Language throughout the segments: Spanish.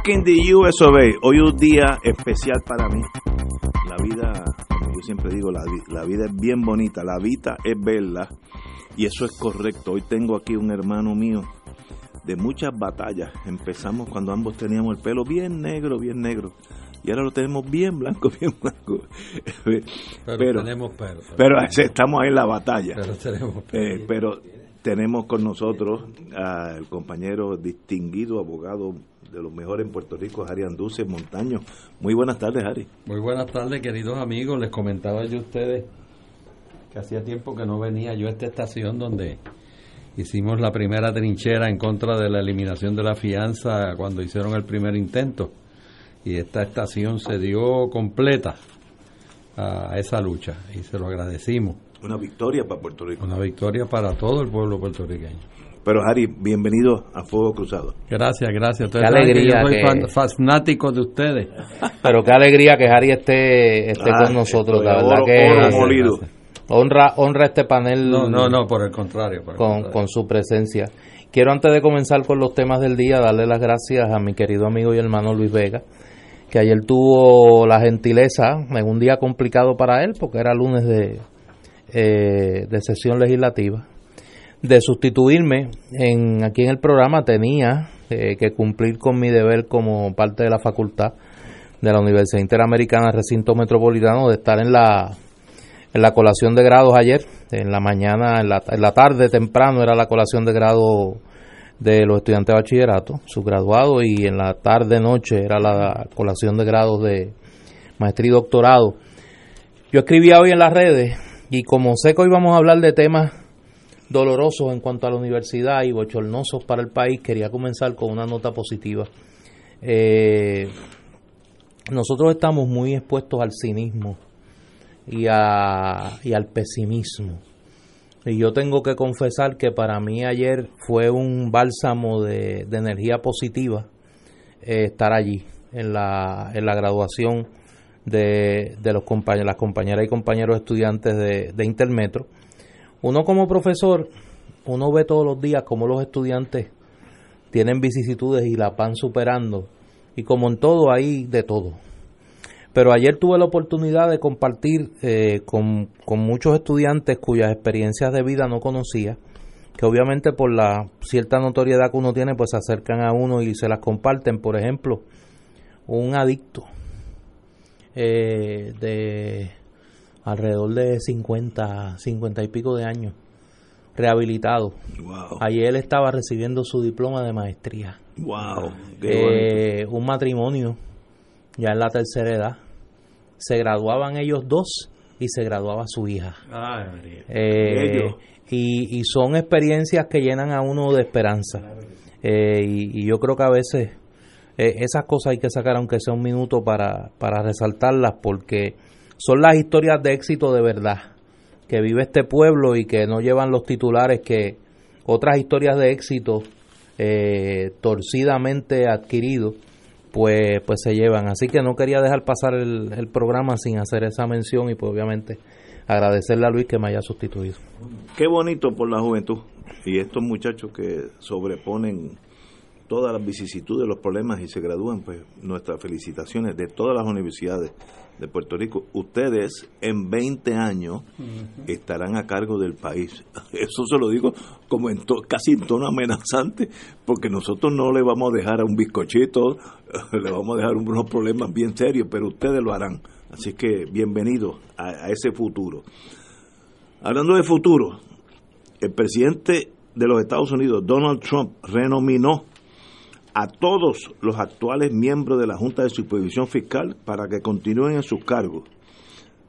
Back in the US of A. Hoy un día especial para mí. La vida, como yo siempre digo, la vida es bien bonita, la vida es bella y eso es correcto. Hoy tengo aquí un hermano mío de muchas batallas. Empezamos cuando ambos teníamos el pelo bien negro, bien negro. Y ahora lo tenemos bien blanco, bien blanco. Pero, Pero- tenemos pelo. Pero estamos ahí en la batalla. pero tenemos pelo. Eh, pero tenemos con nosotros al compañero distinguido abogado de los mejores en Puerto Rico, Harry Anduce Montaño. Muy buenas tardes, Harry. Muy buenas tardes, queridos amigos. Les comentaba yo a ustedes que hacía tiempo que no venía yo a esta estación donde hicimos la primera trinchera en contra de la eliminación de la fianza cuando hicieron el primer intento. Y esta estación se dio completa a esa lucha y se lo agradecimos. Una victoria para Puerto Rico. Una victoria para todo el pueblo puertorriqueño. Pero, Harry, bienvenido a Fuego Cruzado. Gracias, gracias. Ustedes Qué saben que alegría yo soy que- fanático de ustedes. Pero qué alegría que Harry esté, esté Ah, con nosotros. La verdad oro- que oro Gracias, molido. gracias. honra, honra este panel No, no, no, por el contrario. por el con, contrario. con su presencia. Quiero antes de comenzar con los temas del día darle las gracias a mi querido amigo y hermano Luis Vega, que ayer tuvo la gentileza, en un día complicado para él, porque era lunes de, eh, de sesión legislativa, de sustituirme en, aquí en el programa. Tenía eh, que cumplir con mi deber como parte de la facultad de la Universidad Interamericana Recinto Metropolitano de estar en la en la colación de grados ayer, en la mañana, en la, en la tarde temprano era la colación de grado de los estudiantes de bachillerato, sus graduados, y en la tarde noche era la colación de grados de maestría y doctorado. Yo escribía hoy en las redes, y como sé que hoy vamos a hablar de temas dolorosos en cuanto a la universidad y bochornosos para el país, quería comenzar con una nota positiva. Eh, nosotros estamos muy expuestos al cinismo y, a- y al pesimismo. Y yo tengo que confesar que para mí ayer fue un bálsamo de, energía positiva eh, estar allí en la, en la graduación de, de los compañeros, las compañeras y compañeros estudiantes de, de Intermetro. Uno como profesor, uno ve todos los días cómo los estudiantes tienen vicisitudes y la van superando. Y como en todo, hay de todo. Pero ayer tuve la oportunidad de compartir eh, con, con muchos estudiantes cuyas experiencias de vida no conocía, que obviamente por la cierta notoriedad que uno tiene, pues se acercan a uno y se las comparten. Por ejemplo, un adicto eh, de alrededor de 50, 50 y pico de años, rehabilitado. Wow. Ayer él estaba recibiendo su diploma de maestría. Wow. Eh, un matrimonio ya en la tercera edad. Se graduaban ellos dos y se graduaba su hija. Ay. Eh, y, y son experiencias que llenan a uno de esperanza. Eh, y, y yo creo que a veces eh, esas cosas hay que sacar aunque sea un minuto para, para resaltarlas porque son las historias de éxito de verdad que vive este pueblo y que no llevan los titulares que otras historias de éxito eh, torcidamente adquiridos pues pues se llevan así que no quería dejar pasar el, el programa sin hacer esa mención y pues obviamente agradecerle a Luis que me haya sustituido Qué bonito por la juventud. Y estos muchachos que sobreponen todas las vicisitudes, los problemas y se gradúan, pues nuestras felicitaciones de todas las universidades de Puerto Rico. Ustedes en 20 años estarán a cargo del país. Eso se lo digo como en to- casi en tono amenazante, porque nosotros no le vamos a dejar a un bizcochito, le vamos a dejar unos problemas bien serios, pero ustedes lo harán. Así que bienvenidos a, a ese futuro. Hablando de futuro, el presidente de los Estados Unidos, Donald Trump, renominó a todos los actuales miembros de la Junta de Supervisión Fiscal para que continúen en sus cargos.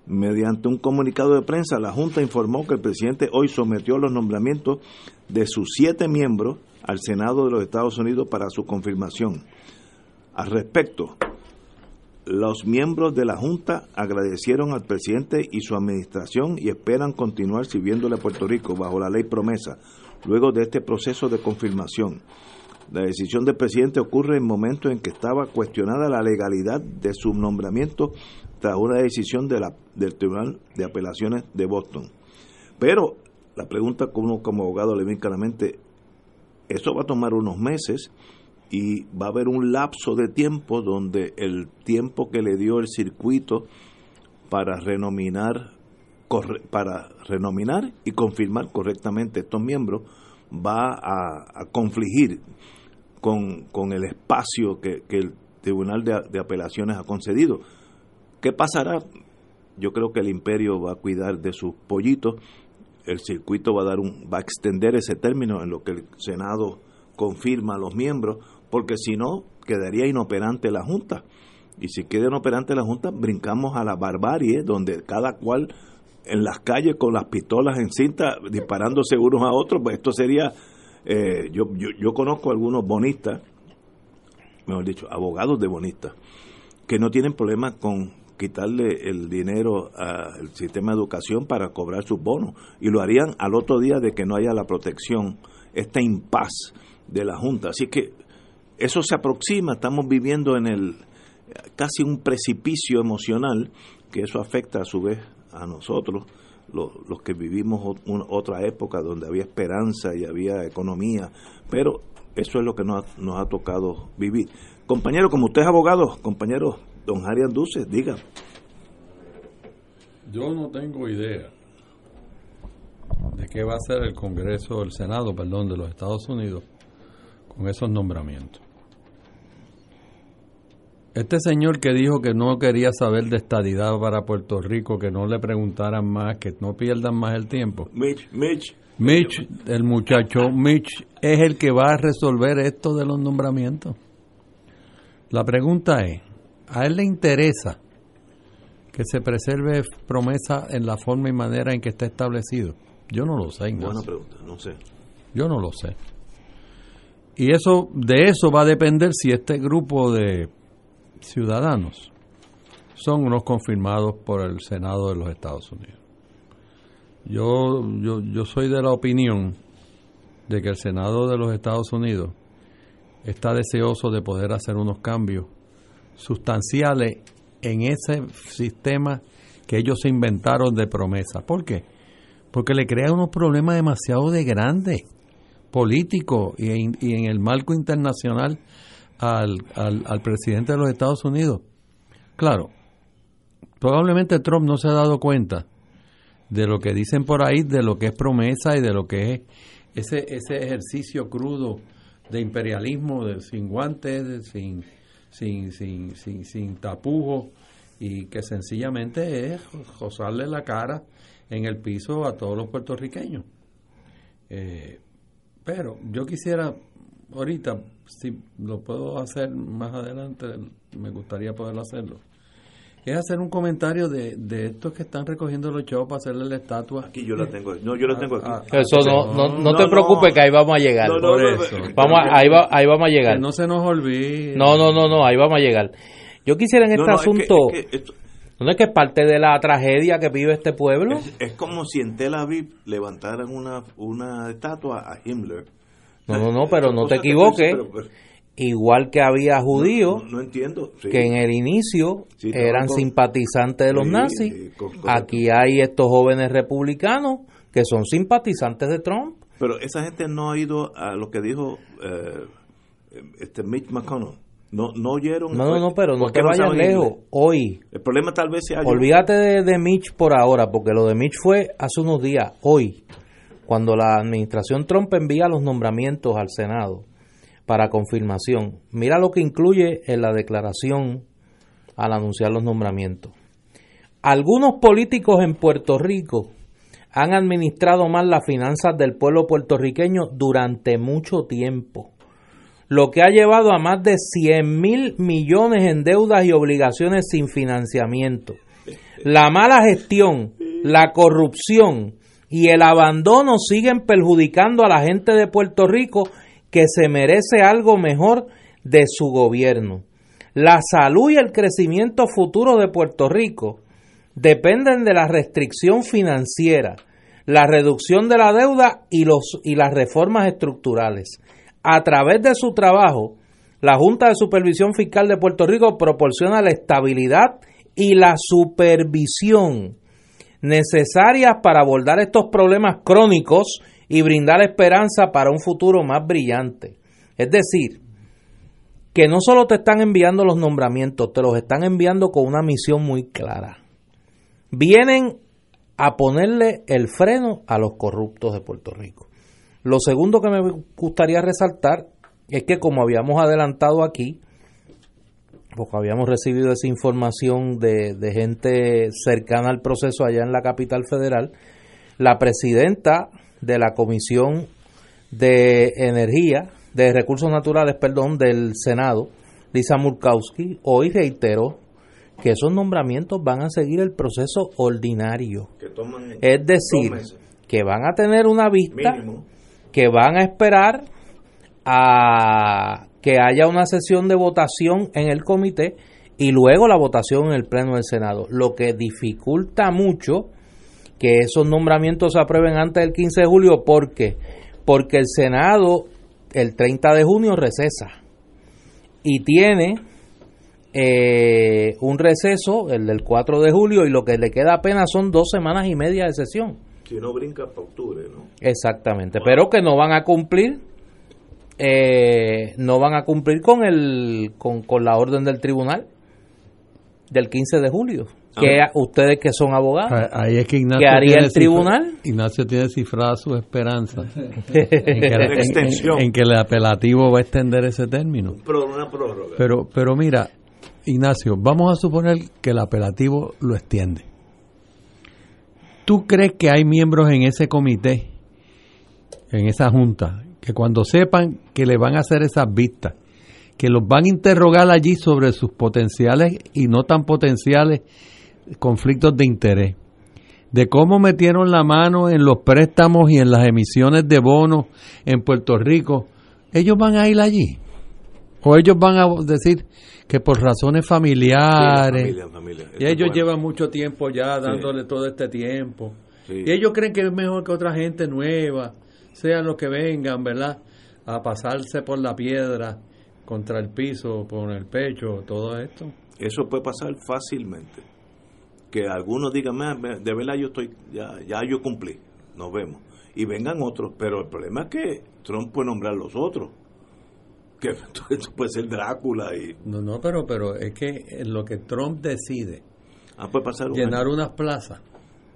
Mediante un comunicado de prensa, la Junta informó que el presidente hoy sometió los nombramientos de sus siete miembros al Senado de los Estados Unidos para su confirmación. Al respecto, los miembros de la Junta agradecieron al presidente y su administración y esperan continuar sirviéndole a Puerto Rico bajo la ley promesa, luego de este proceso de confirmación. La decisión del presidente ocurre en momentos en que estaba cuestionada la legalidad de su nombramiento tras una decisión del Tribunal de Apelaciones de Boston. Pero la pregunta que uno como abogado le viene claramente, eso va a tomar unos meses y va a haber un lapso de tiempo donde el tiempo que le dio el circuito para renominar para renominar y confirmar correctamente estos miembros va a, confligir con, con, el espacio que, el Tribunal de, de, Apelaciones ha concedido. ¿Qué pasará? Yo creo que el imperio va a cuidar de sus pollitos, el circuito va a dar un, va a extender ese término en lo que el Senado confirma a los miembros, porque si no, quedaría inoperante la Junta. Y si queda inoperante la Junta, brincamos a la barbarie, donde cada cual en las calles con las pistolas en cinta disparándose unos a otros, pues esto sería, eh, yo, yo, yo conozco algunos bonistas, mejor dicho, abogados de bonistas, que no tienen problemas con quitarle el dinero al sistema de educación para cobrar sus bonos y lo harían al otro día de que no haya la protección, esta impas de la Junta. Así que eso se aproxima, estamos viviendo en el casi un precipicio emocional que eso afecta a su vez a nosotros, los, que vivimos otra época donde había esperanza y había economía, pero eso es lo que nos ha, nos ha tocado vivir. Compañero, como usted es abogado, compañero don Jari Anduce, diga. Yo no tengo idea de qué va a hacer el Congreso, el Senado, perdón, de los Estados Unidos con esos nombramientos. Este señor que dijo que no quería saber de estadidad para Puerto Rico, que no le preguntaran más, que no pierdan más el tiempo. Mitch, Mitch. Mitch, el muchacho Mitch, es el que va a resolver esto de los nombramientos. La pregunta es, ¿a él le interesa que se preserve promesa en la forma y manera en que está establecido? Yo no lo sé. Buena pregunta, no sé. Yo no lo sé. Y eso, de eso va a depender si este grupo de ciudadanos son unos confirmados por el Senado de los Estados Unidos. Yo, yo, yo soy de la opinión de que el Senado de los Estados Unidos está deseoso de poder hacer unos cambios sustanciales en ese sistema que ellos se inventaron de promesa. ¿Por qué? Porque le crea unos problemas demasiado de grandes políticos y y en el marco internacional al, al, presidente de los Estados Unidos. Claro, probablemente Trump no se ha dado cuenta de lo que dicen por ahí, de lo que es promesa y de lo que es ese, ese ejercicio crudo de imperialismo de, sin guantes, sin, sin, sin, sin, sin tapujos y que sencillamente es josarle la cara en el piso a todos los puertorriqueños. Eh, pero yo quisiera ahorita, si lo puedo hacer más adelante, me gustaría poder hacerlo. Es hacer un comentario de, de estos que están recogiendo los chavos para hacerle la estatua. Aquí yo la tengo, no, yo la tengo aquí. Ah, ah, eso no, no, no, te preocupes que ahí vamos a llegar. vamos ahí, va, ahí vamos a llegar. no se nos olvide. No, no, no, no, ahí vamos a llegar. Yo quisiera en este asunto... ¿No es que es parte de la tragedia que vive este pueblo? Es, como si en Tel Aviv levantaran una, una estatua a Himmler no, no, no, pero no te equivoques. Igual que había judíos que en el inicio eran simpatizantes de los nazis, aquí hay estos jóvenes republicanos que son simpatizantes de Trump. Pero esa gente no ha ido a lo que dijo eh, este Mitch McConnell. No, no oyeron. No, no, no, pero no te vayas lejos. Hoy. El problema tal vez sea. Olvídate de, de Mitch por ahora, porque lo de Mitch fue hace unos días. Hoy cuando la administración Trump envía los nombramientos al Senado para confirmación, mira lo que incluye en la declaración al anunciar los nombramientos. Algunos políticos en Puerto Rico han administrado mal las finanzas del pueblo puertorriqueño durante mucho tiempo, lo que ha llevado a más de 100 mil millones en deudas y obligaciones sin financiamiento. La mala gestión, la corrupción y el abandono siguen perjudicando a la gente de Puerto Rico que se merece algo mejor de su gobierno. La salud y el crecimiento futuro de Puerto Rico dependen de la restricción financiera, la reducción de la deuda y, los, y las reformas estructurales. A través de su trabajo, la Junta de Supervisión Fiscal de Puerto Rico proporciona la estabilidad y la supervisión necesarias para abordar estos problemas crónicos y brindar esperanza para un futuro más brillante. Es decir, que no solo te están enviando los nombramientos, te los están enviando con una misión muy clara. Vienen a ponerle el freno a los corruptos de Puerto Rico. Lo segundo que me gustaría resaltar es que como habíamos adelantado aquí, porque habíamos recibido esa información de, de, gente cercana al proceso allá en la capital federal, la presidenta de la Comisión de Energía, de Recursos Naturales, perdón, del Senado, Lisa Murkowski, hoy reiteró que esos nombramientos van a seguir el proceso ordinario. es decir, que van a tener una vista, que van a esperar a que haya una sesión de votación en el comité y luego la votación en el pleno del Senado, lo que dificulta mucho que esos nombramientos se aprueben antes del 15 de julio porque porque el Senado el 30 de junio recesa y tiene eh, un receso, el del 4 de julio, y lo que le queda apenas son dos semanas y media de sesión. Si no brinca para octubre, ¿no? Exactamente, pero que no van a cumplir eh, no van a cumplir con el con, con, la orden del tribunal del 15 de julio. Que ustedes que son abogados, ahí es que Ignacio ¿qué haría el tribunal? Ignacio tiene cifrada su esperanza en, que, en, que, el apelativo va a extender ese término. Una prórroga. Pero, pero mira, Ignacio, vamos a suponer que el apelativo lo extiende. ¿Tú crees que hay miembros en ese comité, en esa junta, que cuando sepan que le van a hacer esas vistas, que los van a interrogar allí sobre sus potenciales y no tan potenciales conflictos de interés, de cómo metieron la mano en los préstamos y en las emisiones de bonos en Puerto Rico, ellos van a ir allí. O ellos van a decir que por razones familiares. Y ellos llevan mucho tiempo ya dándole todo este tiempo. Y ellos creen que es mejor que otra gente nueva sean los que vengan, ¿verdad? A pasarse por la piedra contra el piso, por el pecho, todo esto. Eso puede pasar fácilmente. Que algunos digan, de verdad yo estoy, ya, ya yo cumplí, nos vemos. Y vengan otros, pero el problema es que Trump puede nombrar los otros. Que esto puede ser Drácula y... No, no, pero, pero es que lo que Trump decide, ah, puede pasar llenar unas plazas,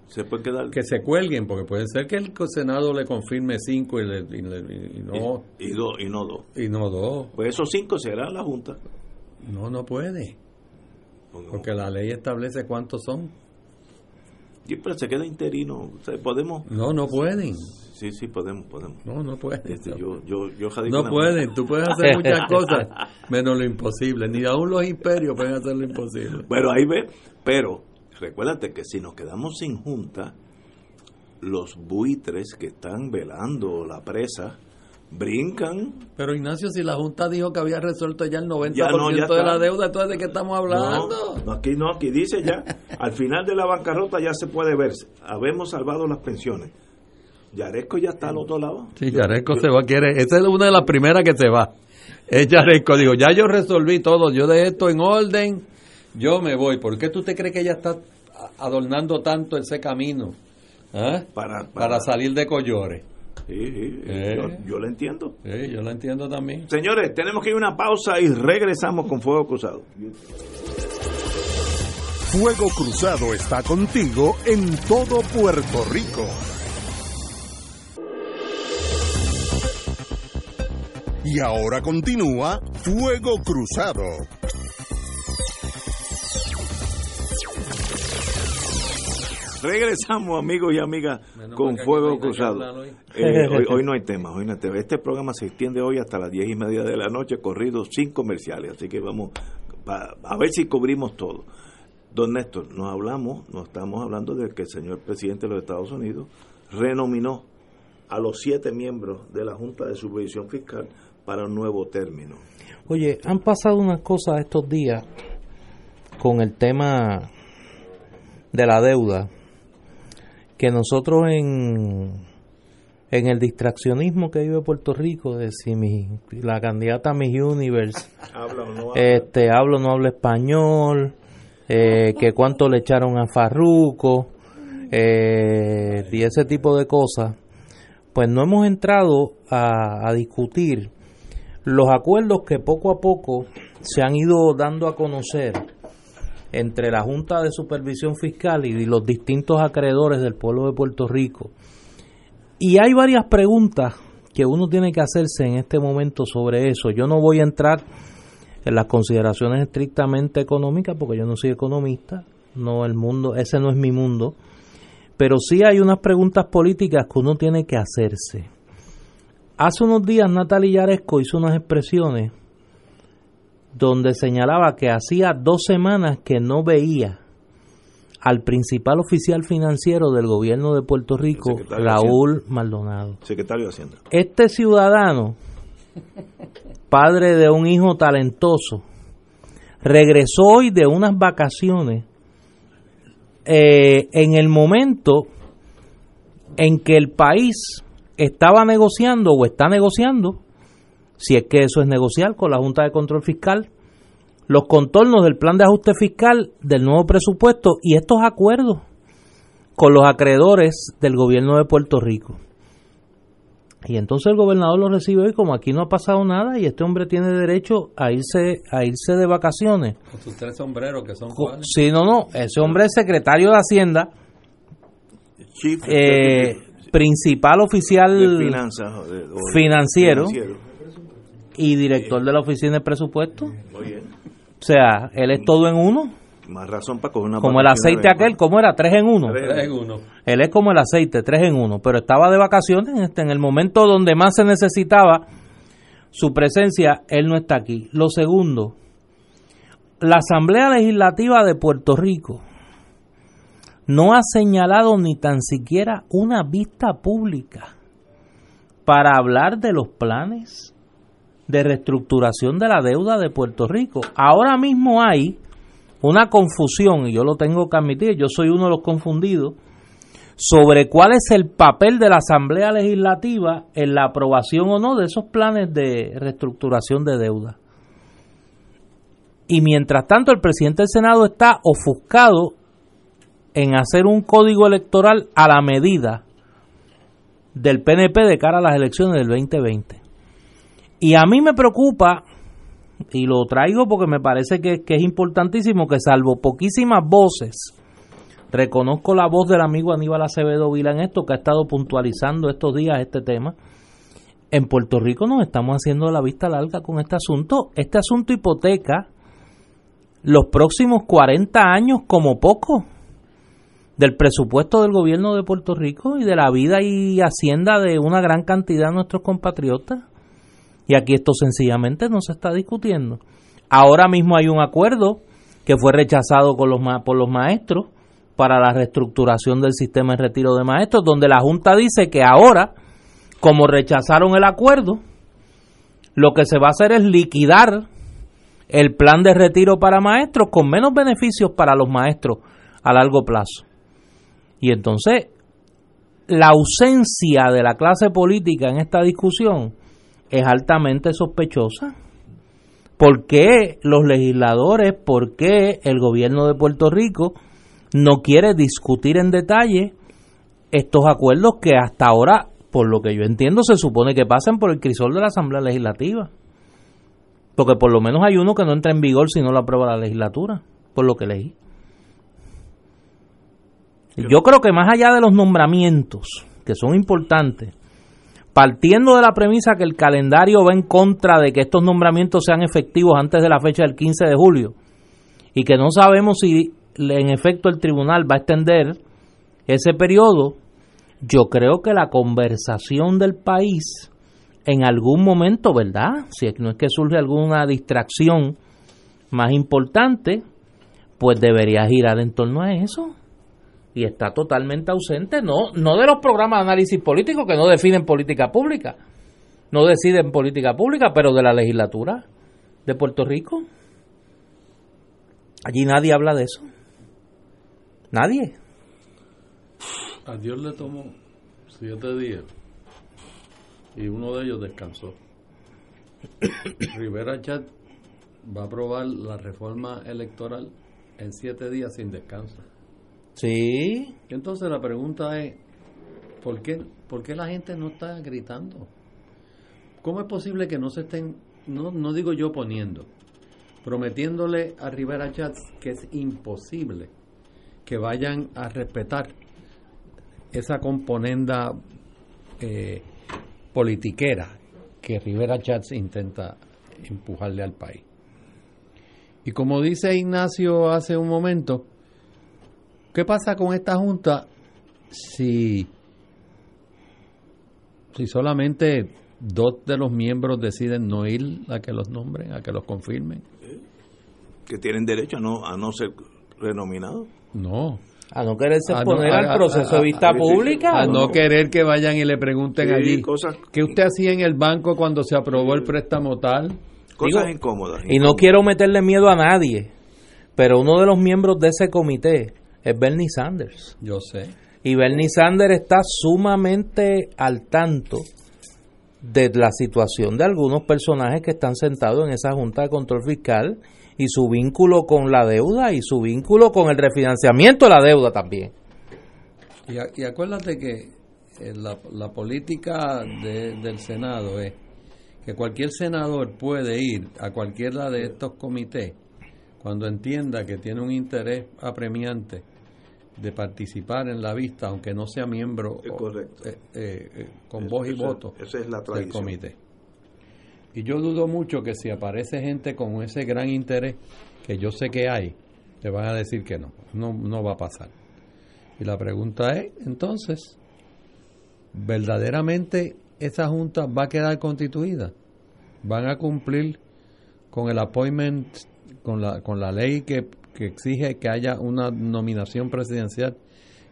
se puede quedar. Que se cuelguen porque puede ser que el senado le confirme cinco y, no. y, dos y no dos y no dos pues esos cinco serán la junta. No no puede. Porque la ley establece cuántos son. Y pero se queda interino. Podemos. No no pueden. Sí sí podemos podemos. No no pueden. Este, yo, yo, yo no pueden. tú puedes hacer muchas cosas menos lo imposible. Ni aún los imperios pueden hacer lo imposible. Pero ahí ve pero recuérdate que si nos quedamos sin junta, los buitres que están velando la presa brincan. Pero Ignacio, si la Junta dijo que había resuelto ya el 90% de la deuda, entonces de qué estamos hablando? No, aquí no, aquí dice ya, al final de la bancarrota ya se puede ver, habemos salvado las pensiones. Yaresco ya está al otro lado. Sí, Yaresco se va, quiere, esa es una de las primeras que se va. Es Yaresco, digo, ya yo resolví todo, yo de esto en orden, yo me voy. ¿Por qué tú te crees que ella está adornando tanto ese camino? ¿Ah? Para, para, salir de Collores. Sí, ¿Eh? yo, lo entiendo. Sí, yo lo entiendo también. Señores, tenemos que ir a una pausa y regresamos con Fuego Cruzado. Fuego Cruzado está contigo en todo Puerto Rico. Y ahora continúa Fuego Cruzado. Regresamos, amigos y amigas, con Fuego Cruzado. Eh, hoy, no hay tema, hoy no Este programa se extiende hoy hasta las diez y media de la noche, corrido sin comerciales, así que vamos a ver si cubrimos todo. Don Néstor, nos hablamos, nos estamos hablando de que el señor presidente de los Estados Unidos renominó a los siete miembros de la Junta de Supervisión Fiscal para un nuevo término. Oye, han pasado unas cosas estos días con el tema de la deuda que nosotros en, en el distraccionismo que vive Puerto Rico, de si mi, la candidata Miss Universe Habla o no habla. este hablo no habla español, eh, que cuánto le echaron a Farruco eh, y ese tipo de cosas, pues no hemos entrado a, a discutir los acuerdos que poco a poco se han ido dando a conocer entre la Junta de Supervisión Fiscal y los distintos acreedores del pueblo de Puerto Rico. Y hay varias preguntas que uno tiene que hacerse en este momento sobre eso. Yo no voy a entrar en las consideraciones estrictamente económicas porque yo no soy economista, no el mundo, ese no es mi mundo, pero sí hay unas preguntas políticas que uno tiene que hacerse. Hace unos días Natalia Yaresco hizo unas expresiones donde señalaba que hacía dos semanas que no veía al principal oficial financiero del gobierno de Puerto Rico, Raúl Maldonado. Secretario de Hacienda. Este ciudadano, padre de un hijo talentoso, regresó hoy de unas vacaciones eh, en el momento en que el país estaba negociando o está negociando, si es que eso es negociar con la Junta de Control Fiscal, los contornos del plan de ajuste fiscal del nuevo presupuesto y estos acuerdos con los acreedores del gobierno de Puerto Rico. Y entonces el gobernador lo recibe hoy como aquí no ha pasado nada y este hombre tiene derecho a irse a irse de vacaciones. Con sus tres sombreros que son cuáles. Sí, no, no, ese hombre es secretario de Hacienda, Chief eh, Executive principal oficial de finanzas o de- o de- financiero. financiero. Y director de la oficina de presupuesto. Muy bien. O sea, él es todo en uno, Más razón para coger una como el aceite aquel, como era tres en uno. Tres. Tres en uno. Él es como el aceite, tres en uno, pero estaba de vacaciones este, en el momento donde más se necesitaba su presencia, él no está aquí. Lo segundo, la Asamblea Legislativa de Puerto Rico no ha señalado ni tan siquiera una vista pública para hablar de los planes de reestructuración de la deuda de Puerto Rico. Ahora mismo hay una confusión, y yo lo tengo que admitir, yo soy uno de los confundidos, sobre cuál es el papel de la Asamblea Legislativa en la aprobación o no de esos planes de reestructuración de deuda. Y mientras tanto el presidente del Senado está ofuscado en hacer un código electoral a la medida del PNP de cara a las elecciones del 2020. Y a mí me preocupa, y lo traigo porque me parece que, que es importantísimo, que salvo poquísimas voces, reconozco la voz del amigo Aníbal Acevedo Vila en esto, que ha estado puntualizando estos días este tema. En Puerto Rico nos estamos haciendo la vista larga con este asunto. Este asunto hipoteca los próximos 40 años como poco del presupuesto del gobierno de Puerto Rico y de la vida y hacienda de una gran cantidad de nuestros compatriotas. Y aquí esto sencillamente no se está discutiendo. Ahora mismo hay un acuerdo que fue rechazado por los maestros para la reestructuración del sistema de retiro de maestros, donde la Junta dice que ahora, como rechazaron el acuerdo, lo que se va a hacer es liquidar el plan de retiro para maestros con menos beneficios para los maestros a largo plazo. Y entonces, la ausencia de la clase política en esta discusión es altamente sospechosa. ¿Por qué los legisladores, por qué el gobierno de Puerto Rico no quiere discutir en detalle estos acuerdos que hasta ahora, por lo que yo entiendo, se supone que pasan por el crisol de la Asamblea Legislativa? Porque por lo menos hay uno que no entra en vigor si no lo aprueba la legislatura, por lo que leí. Yo creo que más allá de los nombramientos, que son importantes, partiendo de la premisa que el calendario va en contra de que estos nombramientos sean efectivos antes de la fecha del 15 de julio, y que no sabemos si en efecto el tribunal va a extender ese periodo, yo creo que la conversación del país en algún momento, ¿verdad? Si no es que surge alguna distracción más importante, pues debería girar en torno a eso. Y está totalmente ausente, no, no de los programas de análisis político que no definen política pública, no deciden política pública, pero de la legislatura de Puerto Rico. Allí nadie habla de eso. Nadie. A Dios le tomó siete días y uno de ellos descansó. Rivera Chat va a aprobar la reforma electoral en siete días sin descanso. Sí. Entonces la pregunta es, ¿por qué, ¿por qué la gente no está gritando? ¿Cómo es posible que no se estén, no, no digo yo poniendo, prometiéndole a Rivera Chats que es imposible que vayan a respetar esa componenda eh, politiquera que Rivera Chats intenta empujarle al país. Y como dice Ignacio hace un momento, ¿qué pasa con esta junta si, si solamente dos de los miembros deciden no ir a que los nombren, a que los confirmen? Que tienen derecho a no, a no ser renominados. No. A no quererse A no- poner a- al proceso a- de vista a- pública. A no querer que vayan y le pregunten Sí, allí. cosas- ¿Qué usted hacía en el banco cuando se aprobó el préstamo tal? Cosas Digo, incómodas. Y no quiero meterle miedo a nadie, pero uno de los miembros de ese comité es Bernie Sanders. Yo sé. Y Bernie Sanders está sumamente al tanto de la situación de algunos personajes que están sentados en esa Junta de Control Fiscal y su vínculo con la deuda y su vínculo con el refinanciamiento de la deuda también. Y, acuérdate que eh, la, la política de- del Senado es que cualquier senador puede ir a cualquiera de estos comités cuando entienda que tiene un interés apremiante de participar en la vista, aunque no sea miembro correcto. eh, eh, eh, con voz y voto esa es la del comité. Y yo dudo mucho que si aparece gente con ese gran interés, que yo sé que hay, te van a decir que no, no, no va a pasar. Y la pregunta es, entonces, ¿verdaderamente esa junta va a quedar constituida? ¿Van a cumplir con el appointment, con la, con la ley que, que exige que haya una nominación presidencial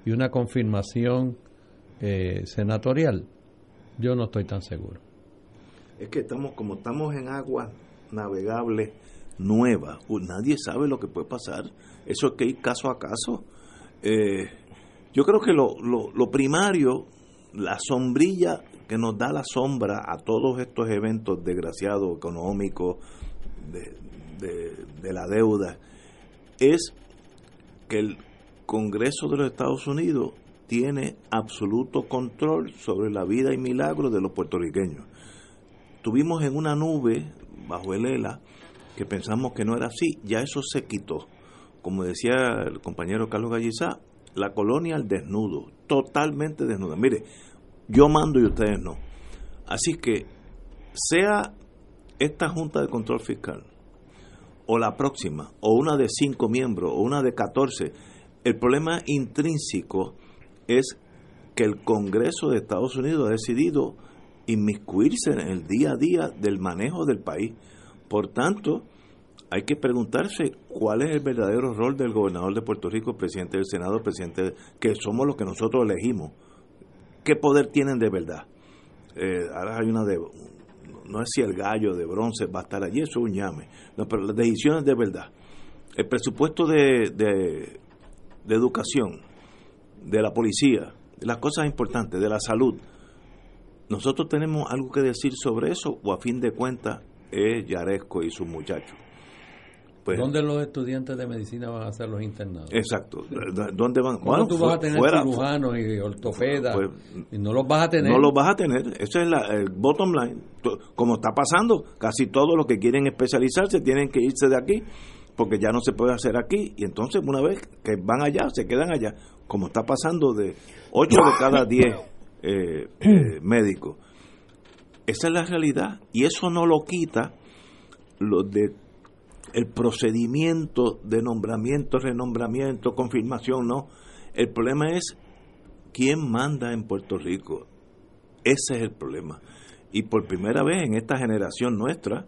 y una confirmación eh, senatorial? Yo no estoy tan seguro. Es que estamos, como estamos en aguas navegables nuevas, nadie sabe lo que puede pasar. Eso es que ir caso a caso. Eh, yo creo que lo, lo, primario, la sombrilla que nos da la sombra a todos estos eventos desgraciados económicos, de, de la deuda, es que el Congreso de los Estados Unidos tiene absoluto control sobre la vida y milagros de los puertorriqueños. Tuvimos en una nube bajo el ELA que pensamos que no era así, ya eso se quitó. Como decía el compañero Carlos Gallizá, la colonia al desnudo, totalmente desnuda. Mire, yo mando y ustedes no. Así que, sea esta Junta de Control Fiscal, o la próxima, o una de cinco miembros, o una de catorce, el problema intrínseco es que el Congreso de Estados Unidos ha decidido inmiscuirse en el día a día del manejo del país. Por tanto, hay que preguntarse cuál es el verdadero rol del gobernador de Puerto Rico, presidente del Senado, presidente, de- que somos los que nosotros elegimos. ¿Qué poder tienen de verdad? Eh, ahora hay una de, no es si el gallo de bronce va a estar allí, eso es un llame. No, pero las decisiones de verdad. El presupuesto de, de, educación, de la policía, de las cosas importantes, de la salud. ¿Nosotros tenemos algo que decir sobre eso o a fin de cuentas es Yaresco y sus muchachos? Pues, ¿Dónde los estudiantes de medicina van a ser los internados? Exacto. ¿Dónde van? ¿Cómo Bueno, tú vas a tener fuera, cirujanos y ortopedas? Pues, y no los vas a tener. No los vas a tener. Ese es la- el bottom line. Como está pasando, casi todos los que quieren especializarse tienen que irse de aquí porque ya no se puede hacer aquí. Y entonces, una vez que van allá, se quedan allá. Como está pasando de 8 de cada 10 eh, eh, médicos. Esa es la realidad. Y eso no lo quita lo de el procedimiento de nombramiento, renombramiento, confirmación, no. El problema es quién manda en Puerto Rico. Ese es el problema. Y por primera vez en esta generación nuestra,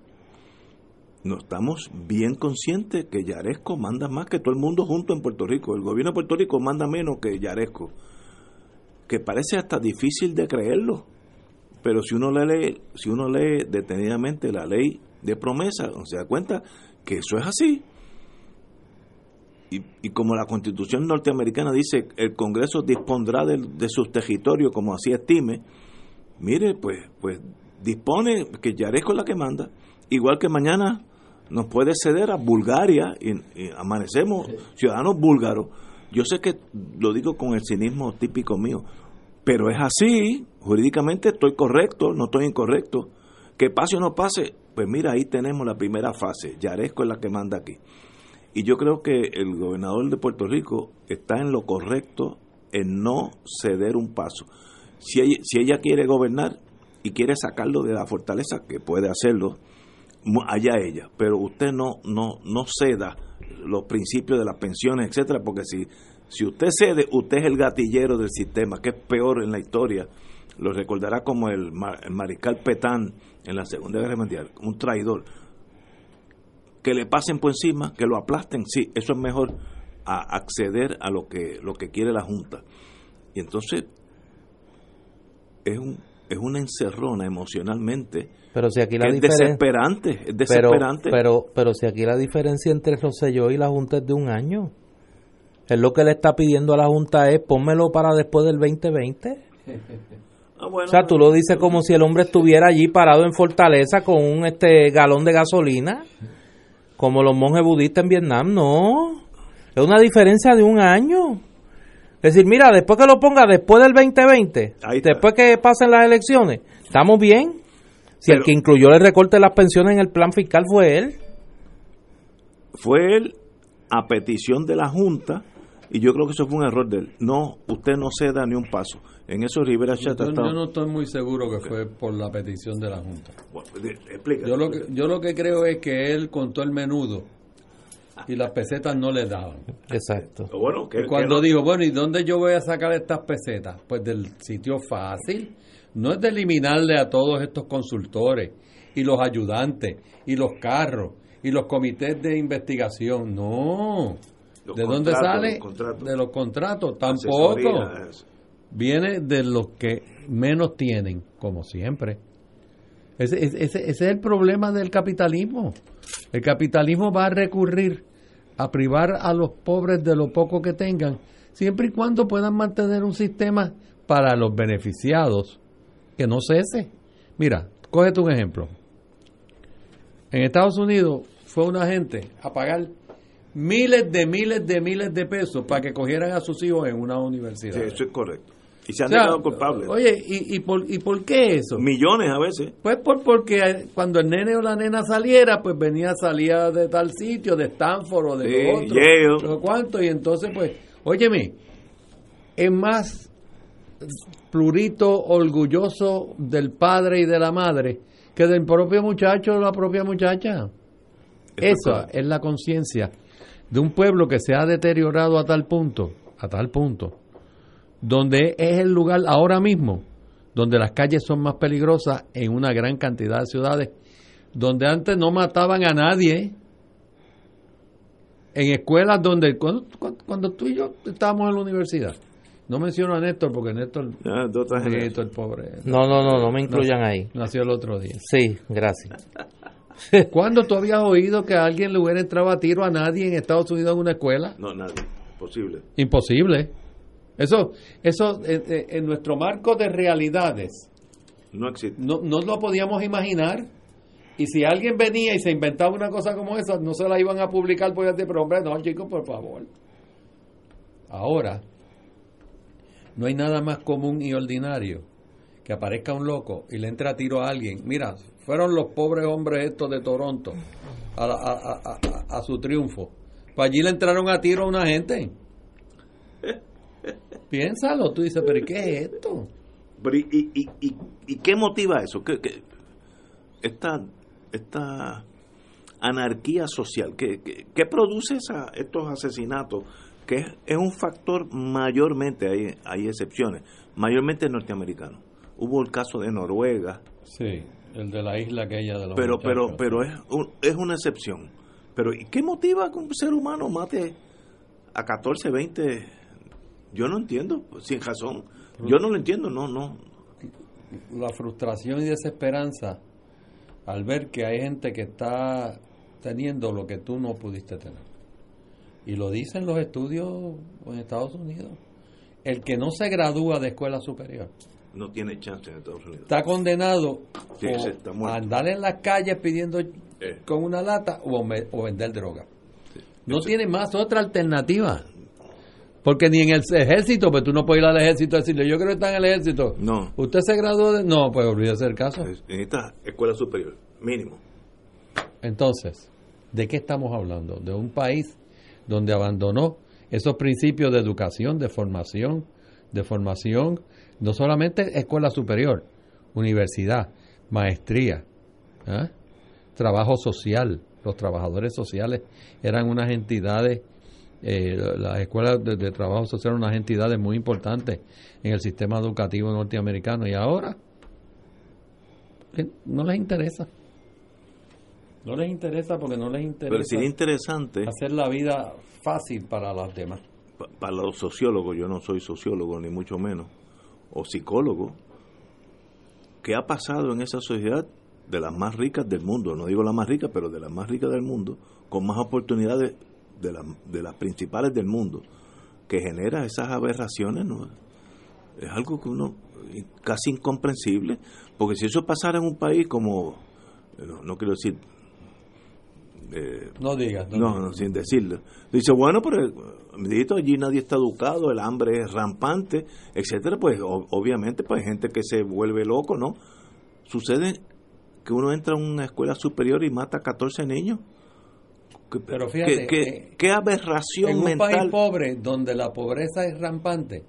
no estamos bien conscientes que Yaresco manda más que todo el mundo junto en Puerto Rico. El gobierno de Puerto Rico manda menos que Yaresco. Que parece hasta difícil de creerlo. Pero si uno lee, si uno lee detenidamente la ley de promesa, se da cuenta que eso es así. Y, y como la constitución norteamericana dice, el Congreso dispondrá de, de sus territorios como así estime, mire, pues, pues dispone que Yaresco es la que manda. Igual que mañana nos puede ceder a Bulgaria y, amanecemos ciudadanos búlgaros. Yo sé que lo digo con el cinismo típico mío, pero es así, jurídicamente estoy correcto, no estoy incorrecto. Que pase o no pase, pues mira, ahí tenemos la primera fase, Yaresco es la que manda aquí. Y yo creo que el gobernador de Puerto Rico está en lo correcto en no ceder un paso. Si ella, si ella quiere gobernar y quiere sacarlo de la fortaleza, que puede hacerlo, allá ella, pero usted no no no ceda los principios de las pensiones, etcétera, porque si si usted cede, usted es el gatillero del sistema, que es peor en la historia. Lo recordará como el, mariscal Petán en la Segunda Guerra Mundial, un traidor. Que le pasen por encima, que lo aplasten, sí, eso es mejor a acceder a lo que lo que quiere la Junta. Y entonces es un es una encerrona emocionalmente pero si aquí la es desesperante, es desesperante. Pero, pero, si aquí la diferencia entre Rosselló y la Junta es de un año. Es lo que le está pidiendo a la Junta es pónmelo para después del 2020. Ah, o sea, tú lo dices como si el hombre estuviera allí parado en Fortaleza con un este galón de gasolina, como los monjes budistas en Vietnam. No, es una diferencia de un año. Es decir, mira, después que lo ponga después del 2020, después que pasen las elecciones, ¿estamos bien? Si el que incluyó el recorte de las pensiones en el plan fiscal fue él. Fue él a petición de la Junta y yo creo que eso fue un error de él. No, usted no ceda ni un paso. En eso Rivera Chat yo, yo no estoy muy seguro que fue por la petición de la Junta. yo, lo que, yo lo que creo es que él contó el menudo y las pesetas no le daban. Exacto. Bueno, que, cuando dijo, bueno, ¿y dónde yo voy a sacar estas pesetas? Pues del sitio fácil no es de eliminarle a todos estos consultores y los ayudantes y los carros y los comités de investigación, no. ¿De dónde sale? de los contratos, tampoco. Viene de los que menos tienen, como siempre. Ese, ese, ese, es el problema del capitalismo. El capitalismo va a recurrir a privar a los pobres de lo poco que tengan, siempre y cuando puedan mantener un sistema para los beneficiados que no cese. Mira, cógete un ejemplo. En Estados Unidos fue una gente a pagar miles de miles de miles de pesos para que cogieran a sus hijos en una universidad. Sí, eso es correcto. Y se han o culpables. Oye, ¿y, y, por, ¿y por qué eso? Millones a veces. Pues por, porque cuando el nene o la nena saliera, pues venía, salía de tal sitio, de Stanford o de otro. ¿Cuánto? Y entonces, pues, óyeme, es más plurito orgulloso del padre y de la madre que del propio muchacho o la propia muchacha. Esa es la conciencia de un pueblo que se ha deteriorado a tal punto, a tal punto, donde es el lugar ahora mismo donde las calles son más peligrosas en una gran cantidad de ciudades, donde antes no mataban a nadie, en escuelas donde, cuando, cuando tú y yo estábamos en la universidad, no menciono a Néstor porque Néstor, ah, el pobre. No, no, no, no me incluyan ahí. Nació el otro día. Sí, gracias. ¿Cuándo tú habías oído que alguien le hubiera entrado a tiro a nadie en Estados Unidos en una escuela? No, nadie. Imposible. Imposible. Eso, eso en, nuestro marco de realidades no existe. No, no lo podíamos imaginar. Y si alguien venía y se inventaba una cosa como esa, no se la iban a publicar por decir, pero hombre, no, chicos, por favor. Ahora, no hay nada más común y ordinario que aparezca un loco y le entre a tiro a alguien. Mira, fueron los pobres hombres estos de Toronto a, su triunfo. Pues allí le entraron a tiro a una gente. Piénsalo, tú dices, pero ¿qué es esto? y, y, qué motiva eso? ¿Qué, esta, esta anarquía social, ¿qué, qué, produce esa, estos asesinatos? que es, un factor mayormente, hay, excepciones, mayormente norteamericano. Hubo el caso de Noruega, sí. El de la isla aquella de los pero pero pero es un- es una excepción. Pero ¿y qué motiva que un ser humano mate a 14, 20? Yo no entiendo, sin razón. Yo no lo entiendo, no, no. la frustración y desesperanza al ver que hay gente que está teniendo lo que tú no pudiste tener. Y lo dicen los estudios en Estados Unidos. El que no se gradúa de escuela superior No tiene chance en Estados Unidos. está condenado Sí, está a andar en las calles pidiendo Eh. con una lata o, me- o vender droga. No Ese- tiene más otra alternativa. Porque ni en el ejército, pues tú no puedes ir al ejército y decirle, yo creo que está en el ejército. No. ¿Usted se graduó de...? No, pues olvídese el caso. En esta escuela superior, mínimo. Entonces, ¿de qué estamos hablando? De un país donde abandonó esos principios de educación, de formación, de formación, no solamente escuela superior, universidad, maestría, ¿ah? trabajo social. Los trabajadores sociales eran unas entidades, eh, las escuelas de, de trabajo social eran unas entidades muy importantes en el sistema educativo norteamericano y ahora eh, no les interesa. No les interesa porque no les interesa Pero sería interesante hacer la vida fácil para las demás. pa- para los sociólogos, yo no soy sociólogo ni mucho menos, o psicólogo, ¿qué ha pasado en esa sociedad de las más ricas del mundo? No digo la más rica, pero de las más ricas del mundo, con más oportunidades de, la- de las principales del mundo, que genera esas aberraciones, ¿no? Es algo que uno casi incomprensible, porque si eso pasara en un país como, no, no quiero decir eh, No digas. no, digas. no, sin decirlo. Dice, bueno, pero amiguito, allí nadie está educado, el hambre es rampante, etcétera, pues o- obviamente pues hay gente que se vuelve loco, ¿no? Sucede que uno entra a una escuela superior y mata a 14 niños. ¿Qué, Pero fíjate, qué- qué- qué aberración En un mental. país pobre donde la pobreza es rampante,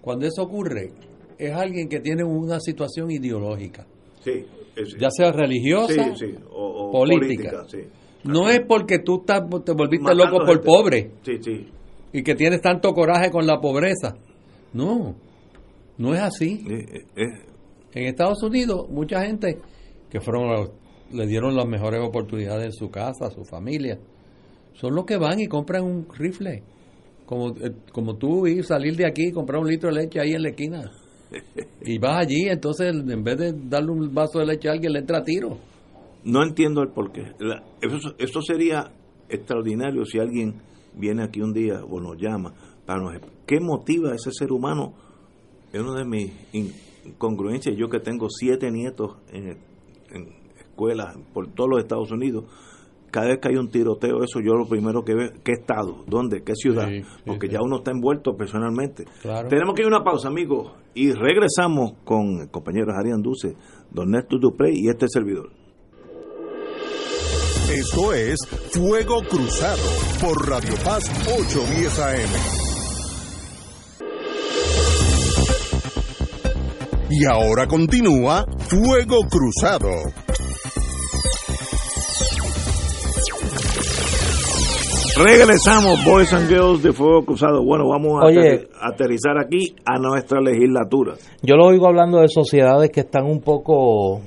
cuando eso ocurre, es alguien que tiene una situación ideológica, Sí, es- ya sea religiosa, sí, sí, o, o política. sí. no es porque tú estás, te volviste Matando loco por gente. pobre Sí, sí. y que tienes tanto coraje con la pobreza. No, no es así. Eh, eh, eh, En Estados Unidos, mucha gente que fueron los- le dieron las mejores oportunidades en su casa, a su familia, son los que van y compran un rifle. Como, eh, como tú ir, salir de aquí y comprar un litro de leche ahí en la esquina. Y vas allí, entonces en vez de darle un vaso de leche a alguien, le entra a tiro. No entiendo el porqué. La- eso, eso sería extraordinario si alguien viene aquí un día o nos llama para nos qué motiva a ese ser humano. Es una de mis incongruencias. Yo que tengo siete nietos en, en escuelas por todos los Estados Unidos. Cada vez que hay un tiroteo, eso yo lo primero que veo, ¿qué estado? ¿Dónde? ¿Qué ciudad? Sí, sí, Porque sí. ya uno está envuelto personalmente. Claro. Tenemos que ir a una pausa, amigos, y regresamos con el compañero Arián Duce, don Néstor Duprey y este servidor. Esto es Fuego Cruzado por Radio Paz 810 AM. Y ahora continúa Fuego Cruzado. Regresamos, Boys and Girls de Fuego Cruzado. Bueno, vamos a Oye. aterrizar aquí a nuestra legislatura. Yo lo oigo hablando de sociedades que están un poco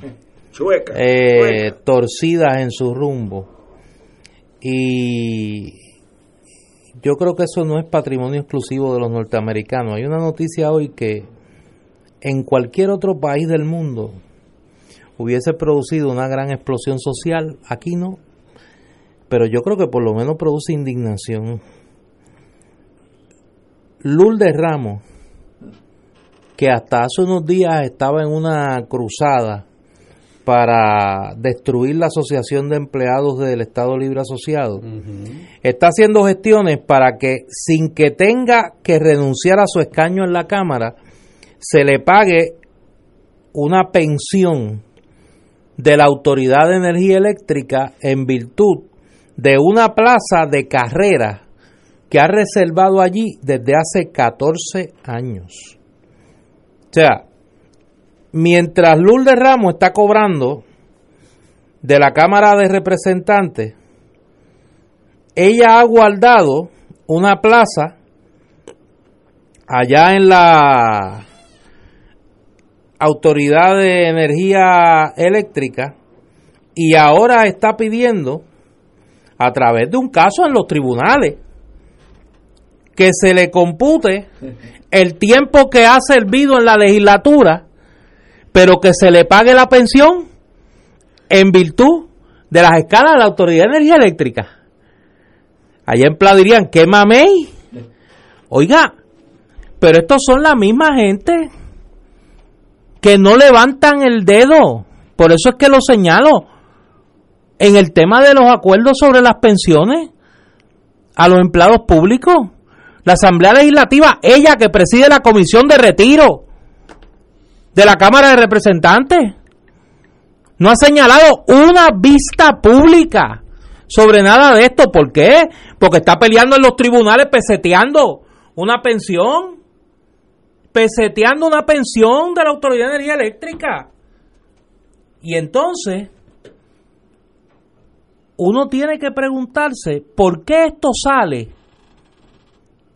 Chueca. eh, torcidas en su rumbo. Y yo creo que eso no es patrimonio exclusivo de los norteamericanos. Hay una noticia hoy que en cualquier otro país del mundo hubiese producido una gran explosión social, aquí no. Pero yo creo que por lo menos produce indignación. Lourdes Ramos, que hasta hace unos días estaba en una cruzada para destruir la Asociación de Empleados del Estado Libre Asociado, está haciendo gestiones para que sin que tenga que renunciar a su escaño en la Cámara, se le pague una pensión de la Autoridad de Energía Eléctrica en virtud de una plaza de carrera que ha reservado allí desde hace 14 años. O sea, mientras Lourdes Ramos está cobrando de la Cámara de Representantes, ella ha guardado una plaza allá en la Autoridad de Energía Eléctrica y ahora está pidiendo a través de un caso en los tribunales que se le compute el tiempo que ha servido en la legislatura, pero que se le pague la pensión en virtud de las escalas de la Autoridad de Energía Eléctrica. Allá en Pla dirían, ¿qué mamey? Oiga, pero estos son la misma gente que no levantan el dedo. Por eso es que lo señalo. En el tema de los acuerdos sobre las pensiones a los empleados públicos, la Asamblea Legislativa, ella que preside la Comisión de Retiro de la Cámara de Representantes, no ha señalado una vista pública sobre nada de esto. ¿Por qué? Porque está peleando en los tribunales peseteando una pensión peseteando una pensión de la Autoridad de Energía Eléctrica. Y entonces, uno tiene que preguntarse por qué esto sale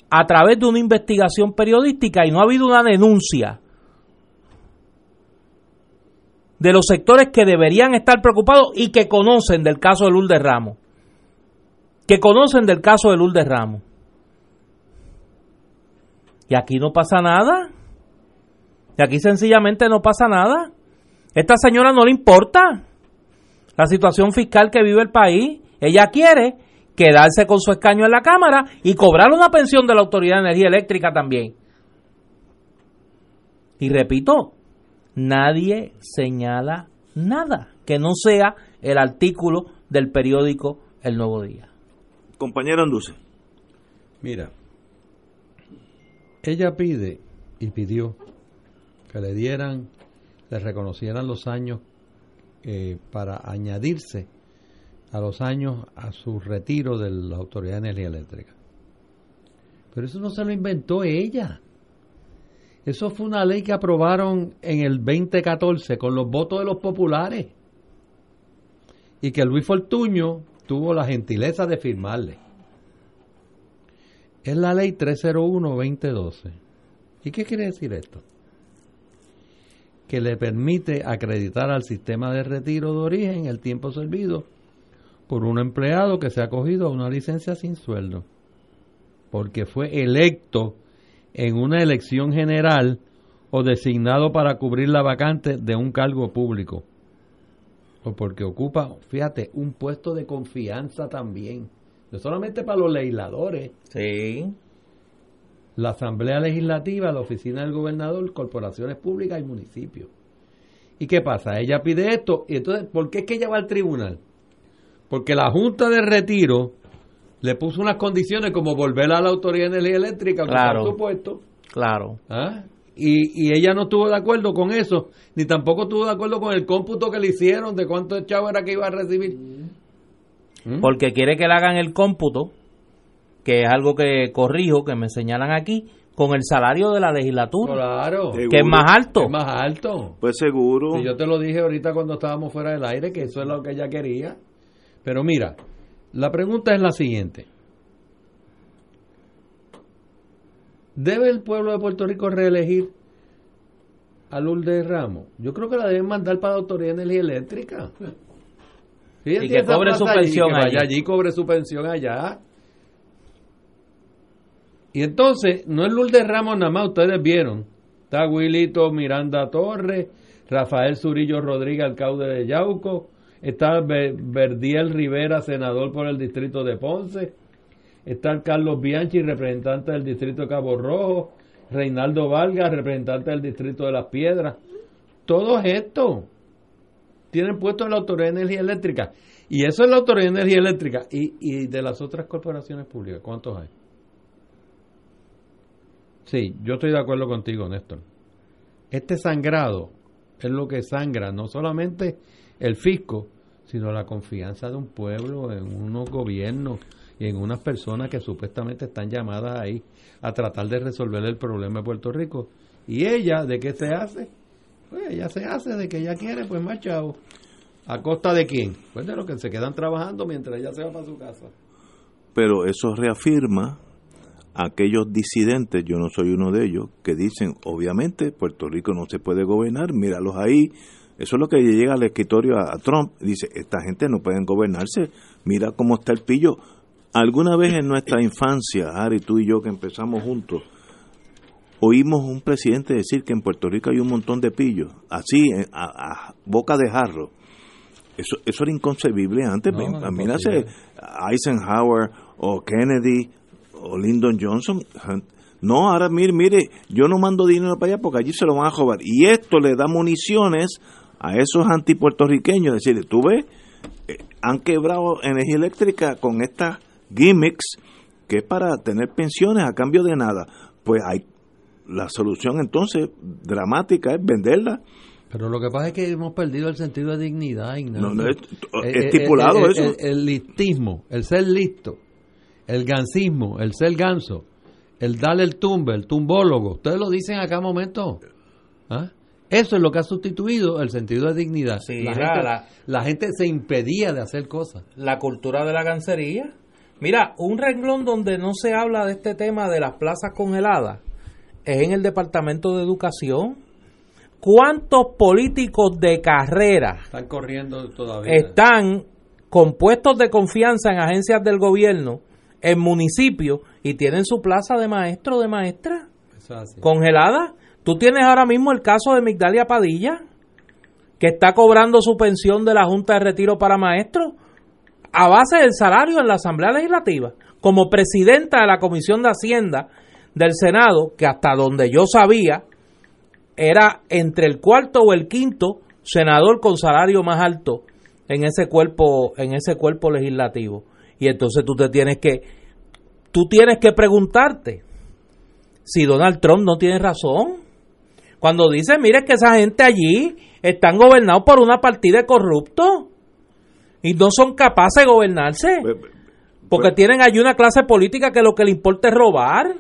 a través de una investigación periodística y no ha habido una denuncia de los sectores que deberían estar preocupados y que conocen del caso de Lourdes Ramos. Que conocen del caso de Lourdes Ramos. Y aquí no pasa nada. Y aquí sencillamente no pasa nada. Esta señora no le importa la situación fiscal que vive el país. Ella quiere quedarse con su escaño en la Cámara y cobrar una pensión de la Autoridad de Energía Eléctrica también. Y repito, nadie señala nada que no sea el artículo del periódico El Nuevo Día. Compañero Anduce. Mira, ella pide y pidió que le dieran, le reconocieran los años eh, para añadirse a los años a su retiro de la Autoridad de Energía Eléctrica. Pero eso no se lo inventó ella. Eso fue una ley que aprobaron en el 2014 con los votos de los populares. Y que Luis Fortuño tuvo la gentileza de firmarle. Es la ley 301-2012. ¿Y qué quiere decir esto? Que le permite acreditar al sistema de retiro de origen el tiempo servido por un empleado que se ha acogido a una licencia sin sueldo, porque fue electo en una elección general o designado para cubrir la vacante de un cargo público, o porque ocupa, fíjate, un puesto de confianza también no solamente para los legisladores. Sí. La Asamblea Legislativa, la Oficina del Gobernador, corporaciones públicas y municipios. ¿Y qué pasa? Ella pide esto y entonces, ¿por qué es que ella va al tribunal? Porque la Junta de Retiro le puso unas condiciones como volver a la Autoridad de Energía Eléctrica, claro, su puesto. Claro. ¿Ah? Y, y, ella no estuvo de acuerdo con eso, ni tampoco estuvo de acuerdo con el cómputo que le hicieron de cuánto chavo era que iba a recibir. ¿Mm? porque quiere que le hagan el cómputo, que es algo que corrijo, que me señalan aquí, con el salario de la legislatura. Claro. Que es más alto. Es más alto. Pues seguro. Y yo te lo dije ahorita cuando estábamos fuera del aire, que eso es lo que ella quería. Pero mira, la pregunta es la siguiente. ¿Debe el pueblo de Puerto Rico reelegir a Lourdes Ramos? Yo creo que la deben mandar para la Autoridad de Energía Eléctrica y que cobre su pensión allí, allí cobre su pensión allá. Y entonces, no es Lourdes Ramos nada más, ustedes vieron. Está Wilito Miranda Torres, Rafael Zurillo Rodríguez, alcalde de Yauco. Está Verdiel Rivera, senador por el distrito de Ponce. Está Carlos Bianchi, representante del distrito de Cabo Rojo. Reinaldo Vargas, representante del distrito de Las Piedras. Todo esto tienen puesto en la Autoridad de Energía Eléctrica. Y eso es la Autoridad de Energía Eléctrica. ¿Y, y de las otras corporaciones públicas? ¿Cuántos hay? Sí, yo estoy de acuerdo contigo, Néstor. Este sangrado es lo que sangra no solamente el fisco, sino la confianza de un pueblo en unos gobiernos y en unas personas que supuestamente están llamadas ahí a tratar de resolver el problema de Puerto Rico. ¿Y ella de qué se hace? Pues ella se hace de que ella quiere, pues más chao. ¿A costa de quién? Pues de los que se quedan trabajando mientras ella se va para su casa. Pero eso reafirma aquellos disidentes, yo no soy uno de ellos, que dicen, obviamente, Puerto Rico no se puede gobernar, míralos ahí. Eso es lo que llega al escritorio a, Trump. Dice, esta gente no pueden gobernarse, mira cómo está el pillo. Alguna vez en nuestra infancia, Ari, tú y yo que empezamos juntos, oímos un presidente decir que en Puerto Rico hay un montón de pillos, así, a, boca de jarro. Eso, eso era inconcebible antes. No, Eisenhower o Kennedy o Lyndon Johnson. No, ahora mire, mire, yo no mando dinero para allá porque allí se lo van a robar. Y esto le da municiones a esos antipuertorriqueños. Decirle, tú ves, eh, han quebrado energía eléctrica con estas gimmicks que es para tener pensiones a cambio de nada. Pues hay la solución entonces dramática es venderla. Pero lo que pasa es que hemos perdido el sentido de dignidad. No, no, es, eh, eh, estipulado eso. el listismo, el ser listo el gansismo, el ser ganso, el darle el tumbe, el tumbólogo, ustedes lo dicen a cada momento. ¿Ah? Eso es lo que ha sustituido el sentido de dignidad. la, gente, se impedía de hacer cosas. La cultura de la gancería. Mira, un renglón donde no se habla de este tema de las plazas congeladas es en el Departamento de Educación. ¿Cuántos políticos de carrera están corriendo todavía? Están con puestos de confianza en agencias del gobierno en municipios y tienen su plaza de maestro o de maestra congelada. Tú tienes ahora mismo el caso de Migdalia Padilla, que está cobrando su pensión de la Junta de Retiro para maestros a base del salario en la Asamblea Legislativa, como presidenta de la Comisión de Hacienda del Senado, que hasta donde yo sabía era entre el cuarto o el quinto senador con salario más alto en ese cuerpo en ese cuerpo legislativo. Y entonces tú te tienes que, tú tienes que preguntarte si Donald Trump no tiene razón. Cuando dice, mire que esa gente allí están gobernados por una partida de corruptos y no son capaces de gobernarse. Pues, pues, porque pues tienen allí una clase política que lo que le importa es robar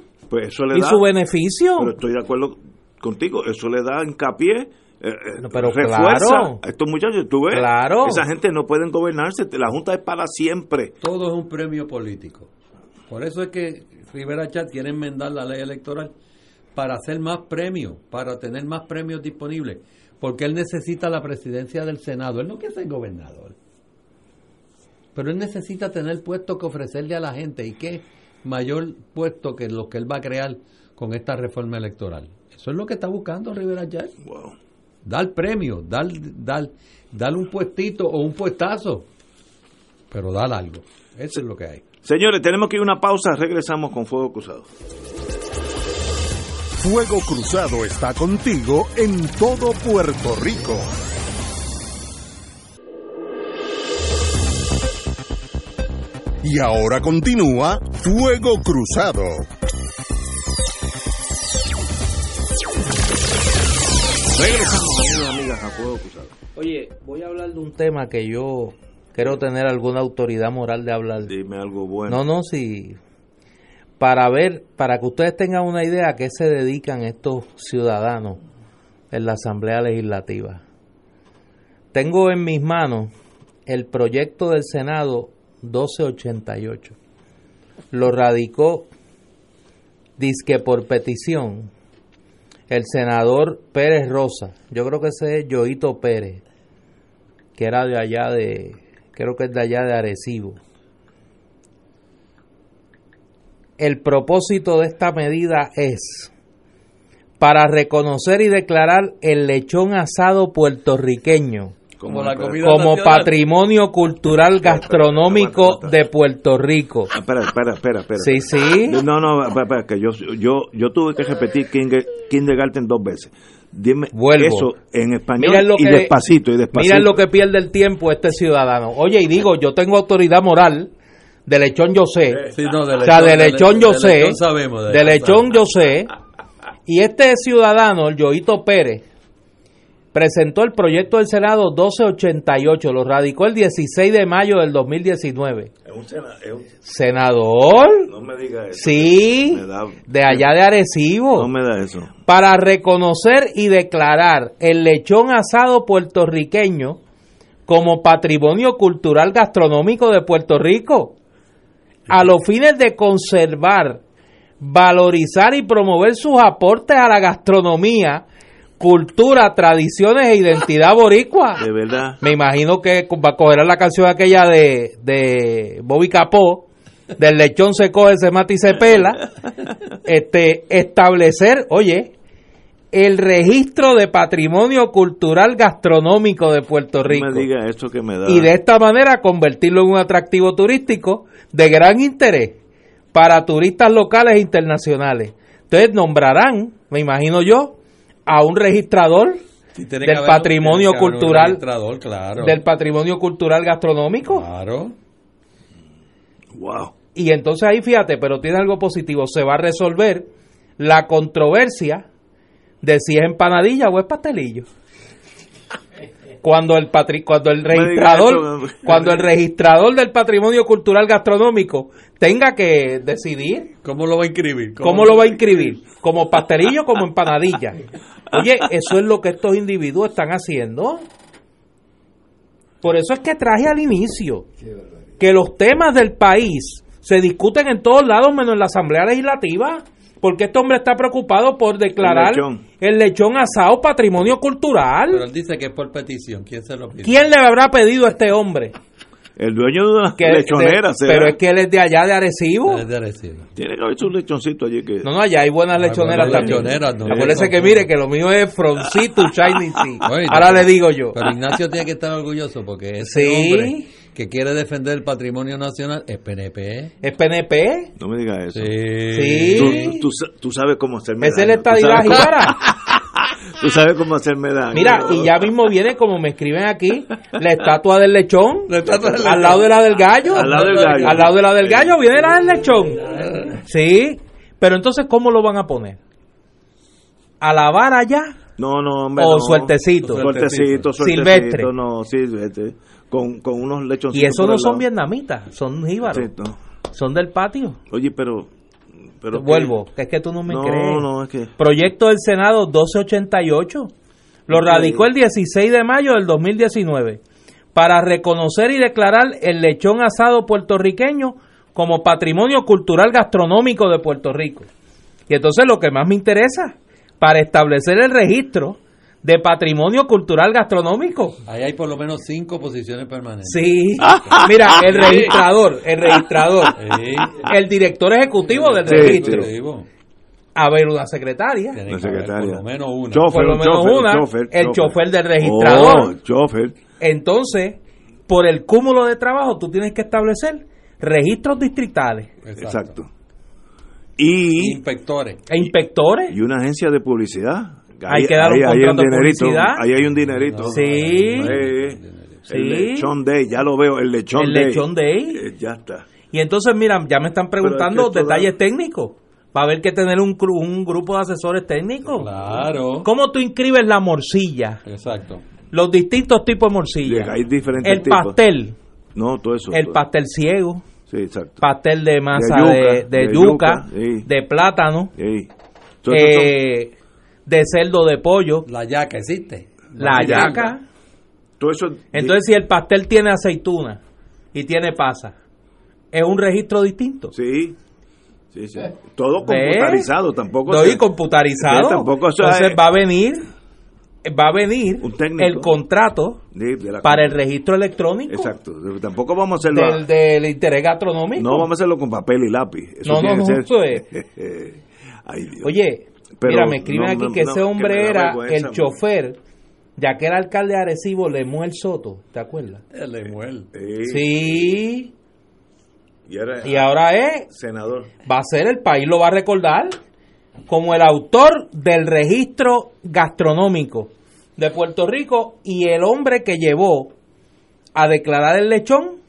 y su beneficio. Pero estoy de acuerdo contigo, eso le da hincapié eh, pero refuerza a estos muchachos. Tú ves, esa gente no pueden gobernarse, la Junta es para siempre. Todo es un premio político. Por eso es que Rivera Chat quiere enmendar la ley electoral para hacer más premios, para tener más premios disponibles, porque él necesita la presidencia del Senado. Él no quiere ser gobernador, pero él necesita tener puesto que ofrecerle a la gente y qué mayor puesto que lo que él va a crear con esta reforma electoral. Eso es lo que está buscando Rivera Chat. Wow dar premio, dar, dar, dar un puestito o un puestazo, pero dar algo. Eso es lo que hay. Señores, tenemos que ir a una pausa, regresamos con Fuego Cruzado. Fuego Cruzado está contigo en todo Puerto Rico. Y ahora continúa Fuego Cruzado. Oye, voy a hablar de un tema que yo quiero tener alguna autoridad moral de hablar. Dime algo bueno. No, no, sí. Para ver, para que ustedes tengan una idea a qué se dedican estos ciudadanos en la Asamblea Legislativa. Tengo en mis manos el proyecto del Senado 1288. Lo radicó, disque por petición, el senador Pérez Rosa, yo creo que ese es Joito Pérez, que era de allá de, creo que es de allá de Arecibo. El propósito de esta medida es para reconocer y declarar el lechón asado puertorriqueño como, patrimonio cultural gastronómico de Puerto Rico. Ah, espera, espera, espera, espera. Sí, sí. No, no, espera, que yo, yo, yo tuve que repetir kindergarten dos veces. Dime eso en español y despacito, y despacito. Miren lo que pierde el tiempo este ciudadano. Oye, y digo, yo tengo autoridad moral de lechón yo sé. o sea, de lechón yo sé. De lechón yo sé. Y este ciudadano, el Yoito Pérez, presentó el proyecto del Senado 1288, lo radicó el 16 de mayo del 2019. ¿Es un, senador? No me diga eso. Sí, de allá de Arecibo. No me da eso. Para reconocer y declarar el lechón asado puertorriqueño como patrimonio cultural gastronómico de Puerto Rico, a los fines de conservar valorizar y promover sus aportes a la gastronomía, cultura, tradiciones e identidad boricua. De verdad. Me imagino que va a coger la canción aquella de, de Bobby Capó, del lechón se coge, se mata y se pela. Este, establecer, oye, el registro de patrimonio cultural gastronómico de Puerto No Rico. me diga eso que me da. Y de esta manera convertirlo en un atractivo turístico de gran interés para turistas locales e internacionales. Entonces nombrarán, me imagino yo, a un registrador Sí, tiene del que haber- patrimonio tiene que haber un cultural- registrador, claro. del patrimonio cultural gastronómico. Claro. Wow. Y entonces ahí fíjate, pero tiene algo positivo, se va a resolver la controversia de si es empanadilla o es pastelillo. Cuando el patri cuando el registrador eso. cuando el registrador del patrimonio cultural gastronómico tenga que decidir ¿Cómo lo va a inscribir? cómo lo va a inscribir, como pastelillo o como empanadilla. Oye, eso es lo que estos individuos están haciendo. Por eso es que traje al inicio que los temas del país se discuten en todos lados menos en la Asamblea Legislativa, porque este hombre está preocupado por declarar El lechón. el lechón asado patrimonio Pero cultural. él dice que es por petición. ¿Quién se lo pide? ¿Quién le habrá pedido a este hombre? El dueño de una Que- lechonera, de- pero es que él es de allá de Arecibo. Es de Arecibo. Tiene que haber su lechoncito allí que. No, no, allá hay buenas Hay lechoneras buenas también. lechoneras, no Acuérdese le que mire que lo mío es From Sea to Shining Sea. Oye, Ahora no, le digo yo. Pero Ignacio tiene que estar orgulloso porque ese Sí. hombre que quiere defender el patrimonio nacional es PNP. ¿Es PNP? No me digas eso. Sí. Tú, tú sa- tú sabes cómo hacerme Es el daño. Estadidad cómo- jíbara. Tú sabes cómo hacerme daño. Mira, y ya mismo viene, como me escriben aquí, la estatua del lechón. La estatua del Al lado de la del gallo. Al lado del gallo. Al lado de la del gallo viene la del lechón. Sí. Pero entonces, ¿cómo lo van a poner? ¿A la vara ya? No, no, hombre. O no. suertecito. Suertecito, suertecito. Silvestre. No, silvestre. Con, con unos lechoncitos. Y esos no son vietnamitas, son jíbaros. Sí, no. Son del patio. Oye, pero. pero Vuelvo, que es que tú no me no, crees. no, es que. Proyecto del Senado 1288. Lo radicó el 16 de mayo del 2019 para reconocer y declarar el lechón asado puertorriqueño como patrimonio cultural gastronómico de Puerto Rico. Y entonces lo que más me interesa, para establecer el registro de patrimonio cultural gastronómico. Ahí hay por lo menos cinco posiciones permanentes. Sí, mira, el registrador, el registrador, el director ejecutivo del registro, a ver una secretaria, La secretaria. por lo menos una. Chofer, por lo menos chofer, una, chofer, el chofer. chofer del registrador. Oh, chofer. Entonces, por el cúmulo de trabajo, tú tienes que establecer registros distritales Exacto. Exacto. Y, Inspectores. e inspectores. y una agencia de publicidad. Hay que dar un hay contrato de dinerito, publicidad. Ahí hay un dinerito. Sí. Eh, Sí. El lechón day, ya lo veo, el lechón El day. lechón day. Eh, ya está. Y entonces, mira, ya me están preguntando es que detalles técnicos. Va a haber que tener un, un grupo de asesores técnicos. Claro. ¿Cómo tú inscribes la morcilla? Exacto. Los distintos tipos de morcilla. Hay diferentes El tipos. pastel. No, todo eso. El todo. pastel ciego. Sí, exacto. Pastel de masa yuca, de, de de yuca, yuca, sí. de plátano, eso son- eh, de cerdo de pollo, La yaca existe. la yaca. yaca. todo eso- Entonces, si el pastel tiene aceituna y tiene pasa, ¿es un registro distinto? Sí. Sí, sí. Todo computarizado, tampoco. Doy se- computarizado. Tampoco eso Entonces es- va a venir, va a venir Un técnico. el contrato de- de la- para el registro electrónico Exacto. Tampoco vamos a hacerlo. del, del interés gastronómico. No vamos a hacerlo con papel y lápiz. Eso No, tiene no, que no, ser- eso Ay, Dios. Oye, Pero mira, me escriben no, aquí no, que no, ese hombre era el chofer de aquel alcalde de Arecibo, Lemuel Soto, ¿te acuerdas? El Emuel. Sí. Sí, Y era y ahora es, senador. va a ser, el país lo va a recordar como el autor del registro gastronómico de Puerto Rico y el hombre que llevó a declarar el lechón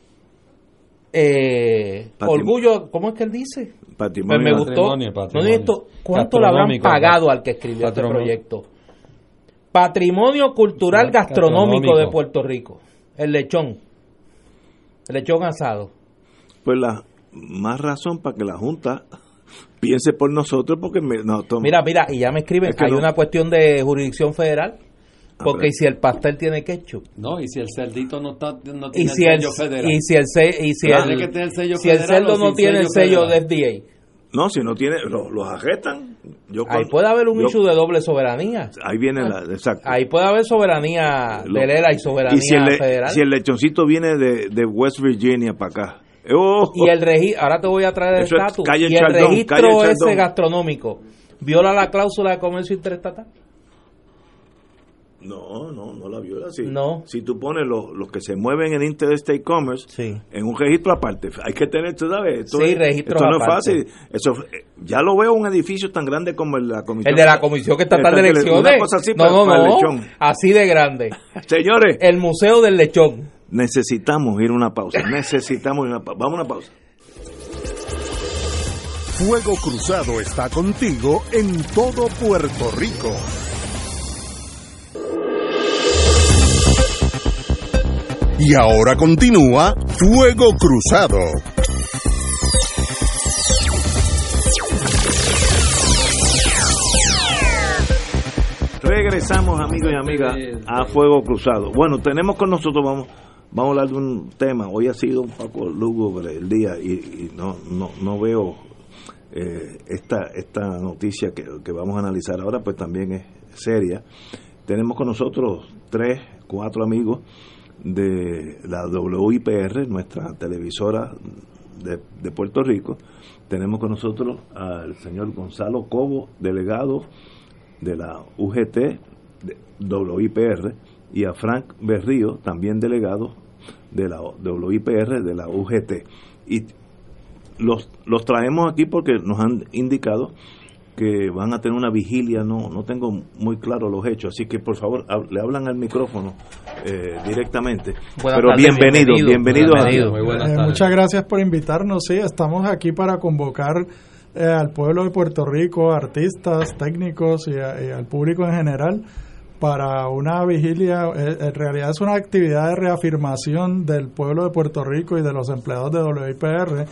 eh, orgullo, ¿cómo es que él dice? Pues Patrimonio. me gustó. Patrimonio, No patrimonio. ¿Cuánto le habrán pagado al que escribió este proyecto? Patrimonio Cultural Gastronómico Gastronómico. de Puerto Rico. El lechón. El lechón asado. Pues la más razón para que la Junta piense por nosotros porque me, no, toma. Mira, mira, y ya me escriben, Es que hay no. una cuestión de jurisdicción federal. Porque pero- y si el pastel tiene ketchup, No, y si el cerdito no, está, no y tiene si el el, sello federal. y si el, y si el, que tener el sello si el cerdo no tiene el sello de federal. FDA, No, si no tiene, lo- los arrestan. Yo Ahí puede haber un yo- issue de doble soberanía. Ahí viene la, exacto. Ahí puede haber soberanía Lo- de y soberanía y si el, le- federal. si el lechoncito viene de, de West Virginia para acá. oh, y el registro, ahora te voy a traer el es estatus. Y el registro ese gastronómico viola la cláusula de comercio interestatal. No, no, no la viola. Si, No. si tú pones los, los que se mueven en Interstate Commerce Sí. en un registro aparte, hay que tener, tú sabes, esto, Sí, es- registros esto no es fácil. Eso, eh, ya lo veo un edificio tan grande como el de la comisión. El de la Comisión Estatal de Una Elecciones. cosa así no, para- no, para el no. lechón. Así de grande. Señores, El Museo del Lechón. necesitamos ir a una pausa. Necesitamos ir a una pausa. Vamos a una pausa. Fuego Cruzado está contigo en todo Puerto Rico. Y ahora continúa Fuego Cruzado. Regresamos, amigos y amigas, a Fuego Cruzado. Bueno, tenemos con nosotros, vamos, vamos a hablar de un tema. Hoy ha sido un poco lúgubre el día y, y no, no, no veo eh, esta, esta noticia que, que vamos a analizar ahora, pues también es seria. Tenemos con nosotros tres, cuatro amigos de la WIPR, nuestra televisora de, de Puerto Rico. Tenemos con nosotros al señor Gonzalo Cobo, delegado de la UGT, de WIPR, y a Frank Berrío, también delegado de la WIPR, de la UGT. Y los, los traemos aquí porque nos han indicado que van a tener una vigilia, no no tengo muy claro los hechos, así que por favor hab- le hablan al micrófono eh, directamente. Buenas Pero tardes, bienvenidos, bienvenido, bienvenidos a- bienvenido. Buenas Eh, muchas gracias por invitarnos. Sí, estamos aquí para convocar eh, al pueblo de Puerto Rico, artistas, técnicos y, a- y al público en general para una vigilia. eh, en realidad es una actividad de reafirmación del pueblo de Puerto Rico y de los empleados de WIPR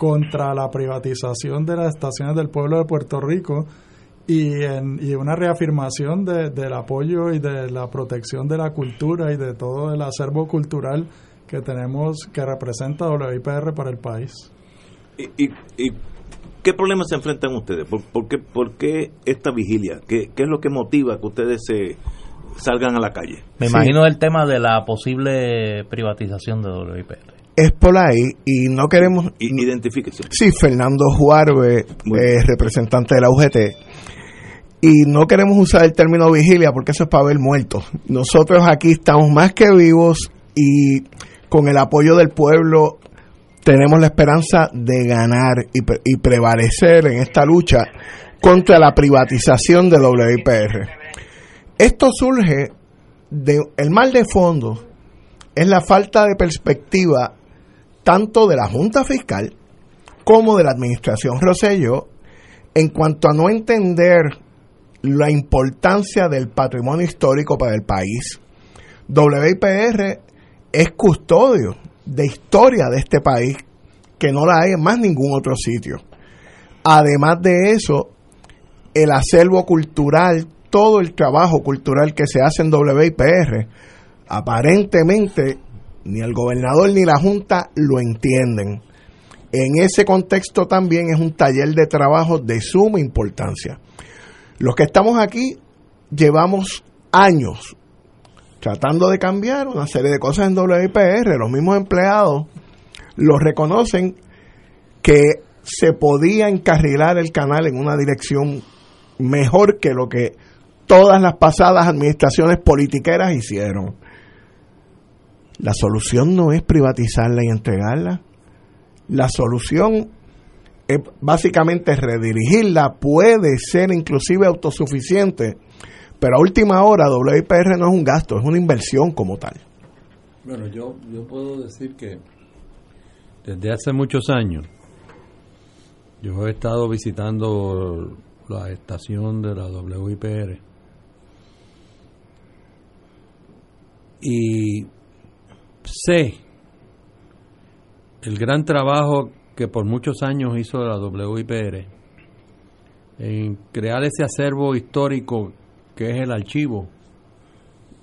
contra la privatización de las estaciones del pueblo de Puerto Rico y, en, y una reafirmación de- del apoyo y de la protección de la cultura y de todo el acervo cultural que tenemos que representa WIPR para el país. ¿Y, y, y qué problemas se enfrentan ustedes? ¿Por, por qué, por qué esta vigilia? ¿Qué, ¿Qué es lo que motiva que ustedes se salgan a la calle? Me Sí. imagino el tema de la posible privatización de WIPR. Es por ahí y no queremos... Identifíquese. Sí, Fernando Juarbe, eh, bien. representante de la UGT. Y no queremos usar el término vigilia porque eso es para ver muertos. Nosotros aquí estamos más que vivos y con el apoyo del pueblo tenemos la esperanza de ganar y, pre- y prevalecer en esta lucha contra la privatización de WIPR. Esto surge de el mal de fondo es la falta de perspectiva tanto de la Junta Fiscal como de la Administración Rosselló en cuanto a no entender la importancia del patrimonio histórico para el país. WIPR es custodio de historia de este país que no la hay en más ningún otro sitio. Además de eso, el acervo cultural, todo el trabajo cultural que se hace en WIPR, aparentemente ni el gobernador ni la Junta lo entienden. En ese contexto también es un taller de trabajo de suma importancia. Los que estamos aquí llevamos años tratando de cambiar una serie de cosas en WIPR. Los mismos empleados lo reconocen que se podía encarrilar el canal en una dirección mejor que lo que todas las pasadas administraciones politiqueras hicieron. La solución no es privatizarla y entregarla. La solución es básicamente redirigirla, puede ser inclusive autosuficiente, pero a última hora WIPR no es un gasto, es una inversión como tal. Bueno, yo, yo puedo decir que desde hace muchos años yo he estado visitando la estación de la WIPR y sé el gran trabajo que por muchos años hizo la WIPR en crear ese acervo histórico que es el archivo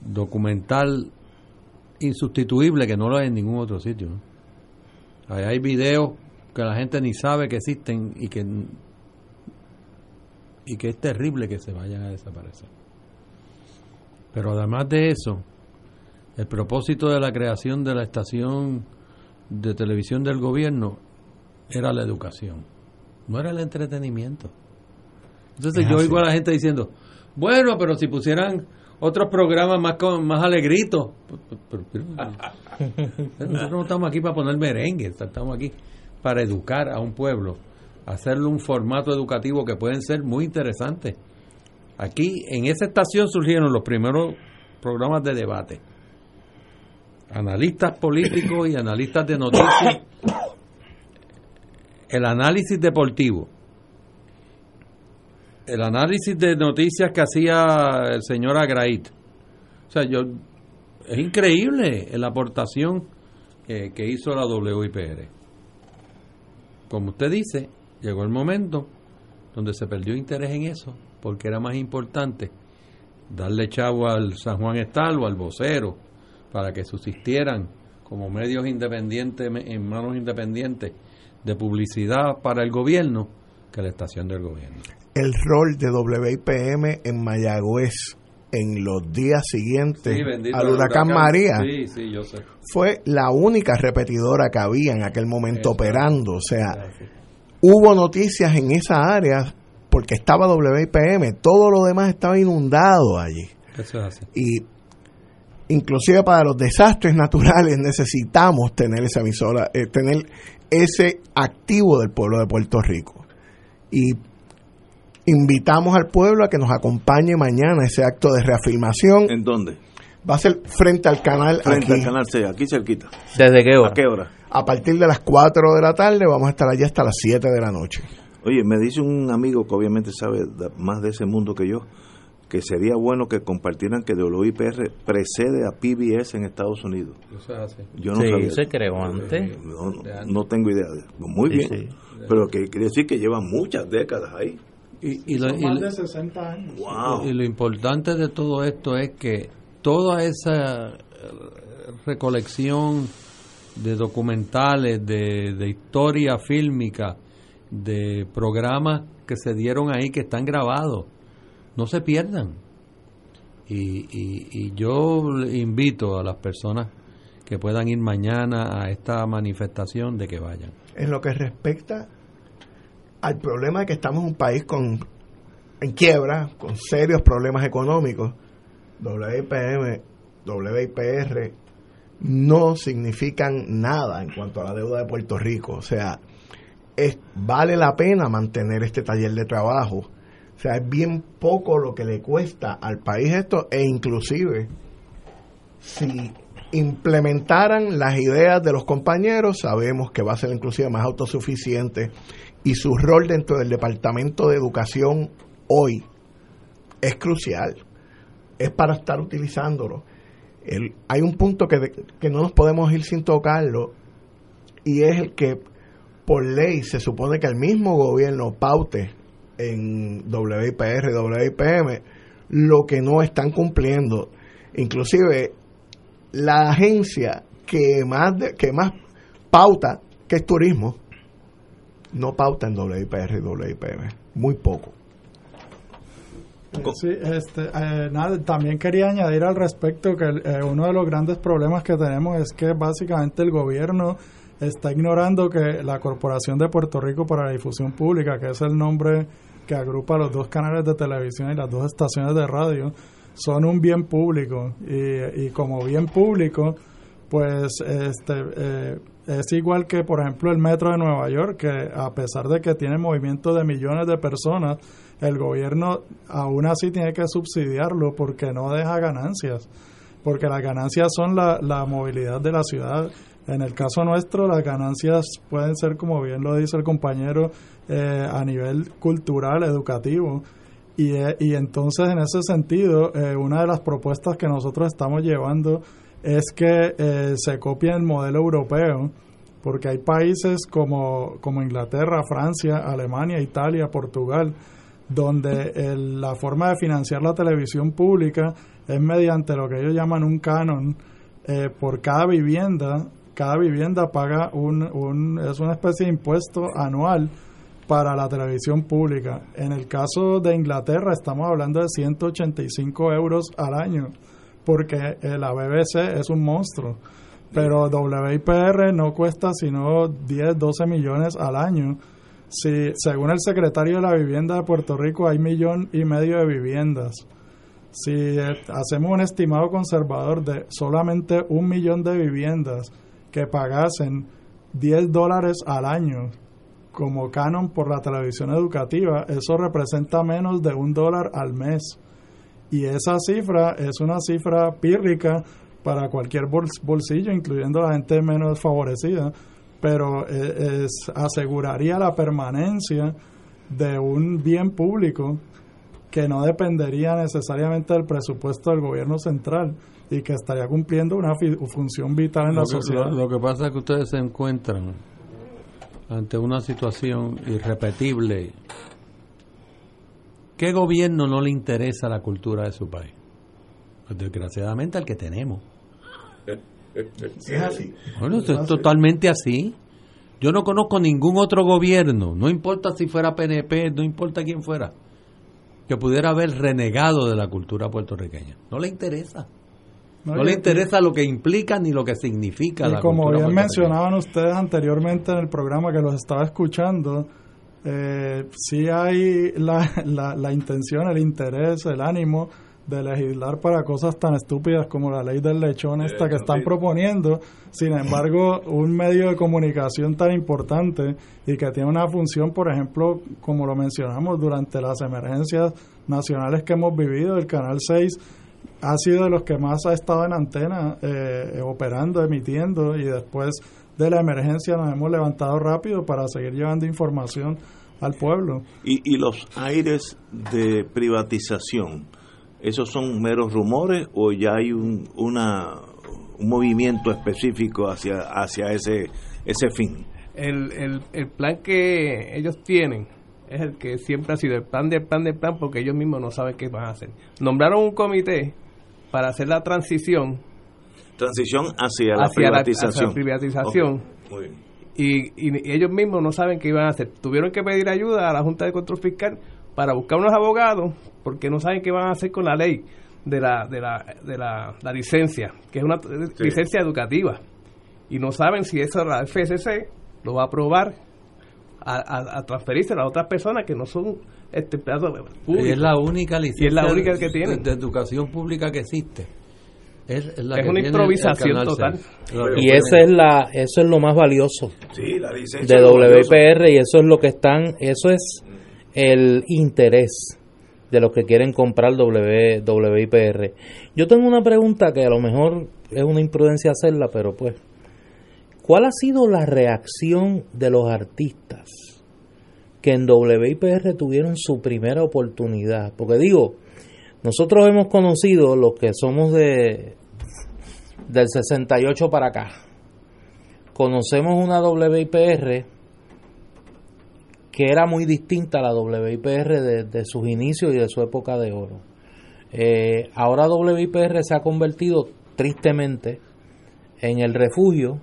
documental insustituible que no lo hay en ningún otro sitio. Ahí hay videos que la gente ni sabe que existen y que y que es terrible que se vayan a desaparecer. Pero además de eso, el propósito de la creación de la estación de televisión del gobierno era la educación, no era el entretenimiento. Entonces yo oigo a la gente diciendo, bueno, pero si pusieran otros programas más con, más alegritos. Nosotros no estamos aquí para poner merengue, estamos aquí para educar a un pueblo, hacerle un formato educativo que pueden ser muy interesantes. Aquí en esa estación surgieron los primeros programas de debate. Analistas políticos y analistas de noticias. El análisis deportivo el análisis de noticias que hacía el señor Agrait. O sea, yo es increíble la aportación que hizo la WIPR. Como usted dice, llegó el momento donde se perdió interés en eso, porque era más importante darle chavo al San Juan Estal o al vocero para que subsistieran como medios independientes en manos independientes de publicidad para el gobierno que la estación del gobierno. El rol de WIPM en Mayagüez en los días siguientes al huracán, María fue la única repetidora que había en aquel momento operando. O sea, hubo noticias en esa área porque estaba WIPM, todo lo demás estaba inundado allí. Y inclusive para los desastres naturales necesitamos tener esa emisora, eh, tener ese activo del pueblo de Puerto Rico. Y Invitamos al pueblo a que nos acompañe mañana ese acto de reafirmación. ¿En dónde? Va a ser frente al canal. Frente al canal C, aquí cerquita. ¿Desde qué hora? ¿A qué hora? A partir de las 4 de la tarde, vamos a estar allí hasta las 7 de la noche. Oye, me dice un amigo que obviamente sabe más de ese mundo que yo, que sería bueno que compartieran que WIPR precede a PBS en Estados Unidos. Yo no sí, se creó antes. No, tengo idea. Muy bien. Pero que quiere decir que llevan muchas décadas ahí. Y, lo, más de 60 años. Y lo importante de todo esto es que toda esa eh, recolección de documentales, de, de historia fílmica, de programas que se dieron ahí que están grabados, no se pierdan. Y, y, y, yo invito a las personas que puedan ir mañana a esta manifestación de que vayan. En lo que respecta al problema de que estamos en un país con en quiebra, con serios problemas económicos, WIPM, WIPR no significan nada en cuanto a la deuda de Puerto Rico. O sea, es, vale la pena mantener este taller de trabajo. O sea, es bien poco lo que le cuesta al país esto e inclusive si implementaran las ideas de los compañeros, sabemos que va a ser inclusive más autosuficiente y su rol dentro del Departamento de Educación hoy es crucial. Es para estar utilizándolo. hay un punto que, que no nos podemos ir sin tocarlo y es el que por ley se supone que el mismo gobierno paute en WIPR, WIPM, lo que no están cumpliendo. Inclusive la agencia que más, que más pauta, que es turismo, no pauta en WIPR y WIPM, muy poco. Sí, este, eh, nada, también quería añadir al respecto que eh, uno de los grandes problemas que tenemos es que básicamente el gobierno está ignorando que la Corporación de Puerto Rico para la Difusión Pública, que es el nombre que agrupa los dos canales de televisión y las dos estaciones de radio, son un bien público y, y como bien público, pues este eh, es igual que, por ejemplo, el metro de Nueva York, que a pesar de que tiene movimiento de millones de personas, el gobierno aún así tiene que subsidiarlo porque no deja ganancias, porque las ganancias son la, la movilidad de la ciudad. En el caso nuestro, las ganancias pueden ser, como bien lo dice el compañero, eh, a nivel cultural, educativo. Y, eh, y entonces, en ese sentido, eh, una de las propuestas que nosotros estamos llevando es que eh, se copie el modelo europeo, porque hay países como, como Inglaterra, Francia, Alemania, Italia, Portugal, donde la forma de financiar la televisión pública es mediante lo que ellos llaman un canon por cada vivienda cada vivienda paga un, un, es una especie de impuesto anual para la televisión pública. En el caso de Inglaterra estamos hablando de 185 euros al año, porque la BBC es un monstruo, pero WIPR no cuesta sino 10, 12 millones al año. Si, según el secretario de la Vivienda de Puerto Rico, hay millón y medio de viviendas. Si eh, hacemos un estimado conservador de solamente un millón de viviendas que pagasen 10 dólares al año como canon por la televisión educativa, eso representa menos de un dólar al mes. Y esa cifra es una cifra pírrica para cualquier bolsillo, incluyendo la gente menos favorecida, pero e, es, aseguraría la permanencia de un bien público que no dependería necesariamente del presupuesto del gobierno central y que estaría cumpliendo una función vital en la sociedad. lo que pasa es que ustedes se encuentran ante una situación irrepetible. ¿Qué gobierno no le interesa la cultura de su país? Pues desgraciadamente al que tenemos. Es así. Bueno, es, totalmente así. Yo no conozco ningún otro gobierno, no importa si fuera PNP, no importa quién fuera, que pudiera haber renegado de la cultura puertorriqueña. No le interesa. No, le interesa lo que implica ni lo que significa. Y como bien mencionaban ustedes anteriormente en el programa que los estaba escuchando, eh, sí hay la, la, la, intención, el interés, el ánimo de legislar para cosas tan estúpidas como la ley del lechón esta que están proponiendo. Sin embargo, un medio de comunicación tan importante y que tiene una función, por ejemplo, como lo mencionamos durante las emergencias nacionales que hemos vivido, el Canal 6 ha sido de los que más ha estado en antena, eh, operando, emitiendo, y después de la emergencia nos hemos levantado rápido para seguir llevando información al pueblo. ¿Y, y los aires de privatización, esos son meros rumores o ya hay un, una, un movimiento específico hacia, hacia ese, ese fin? El, el, el plan que ellos tienen es el que siempre ha sido el plan del plan del plan porque ellos mismos no saben qué van a hacer. Nombraron un comité para hacer la transición. Transición hacia la privatización. privatización. Y, y, ellos mismos no saben qué iban a hacer. Tuvieron que pedir ayuda a la Junta de Control Fiscal para buscar unos abogados porque no saben qué van a hacer con la ley de la, de la, de la, licencia, que es una licencia educativa. Y no saben si eso la FSC lo va a aprobar a, a, transferirse a otras personas que no son este Y es la única licencia es la única que tiene. de educación pública que existe. Es, una improvisación total. Y esa es la, eso es lo más valioso de WIPR y eso es lo que están, eso es el interés de los que quieren comprar w, WIPR. Yo tengo una pregunta que a lo mejor es una imprudencia hacerla, pero pues, ¿cuál ha sido la reacción de los artistas que en WIPR tuvieron su primera oportunidad. Porque digo, nosotros hemos conocido los que somos de del 68 para acá. Conocemos una WIPR que era muy distinta a la WIPR de, sus inicios y de su época de oro. Eh, ahora WIPR se ha convertido tristemente en el refugio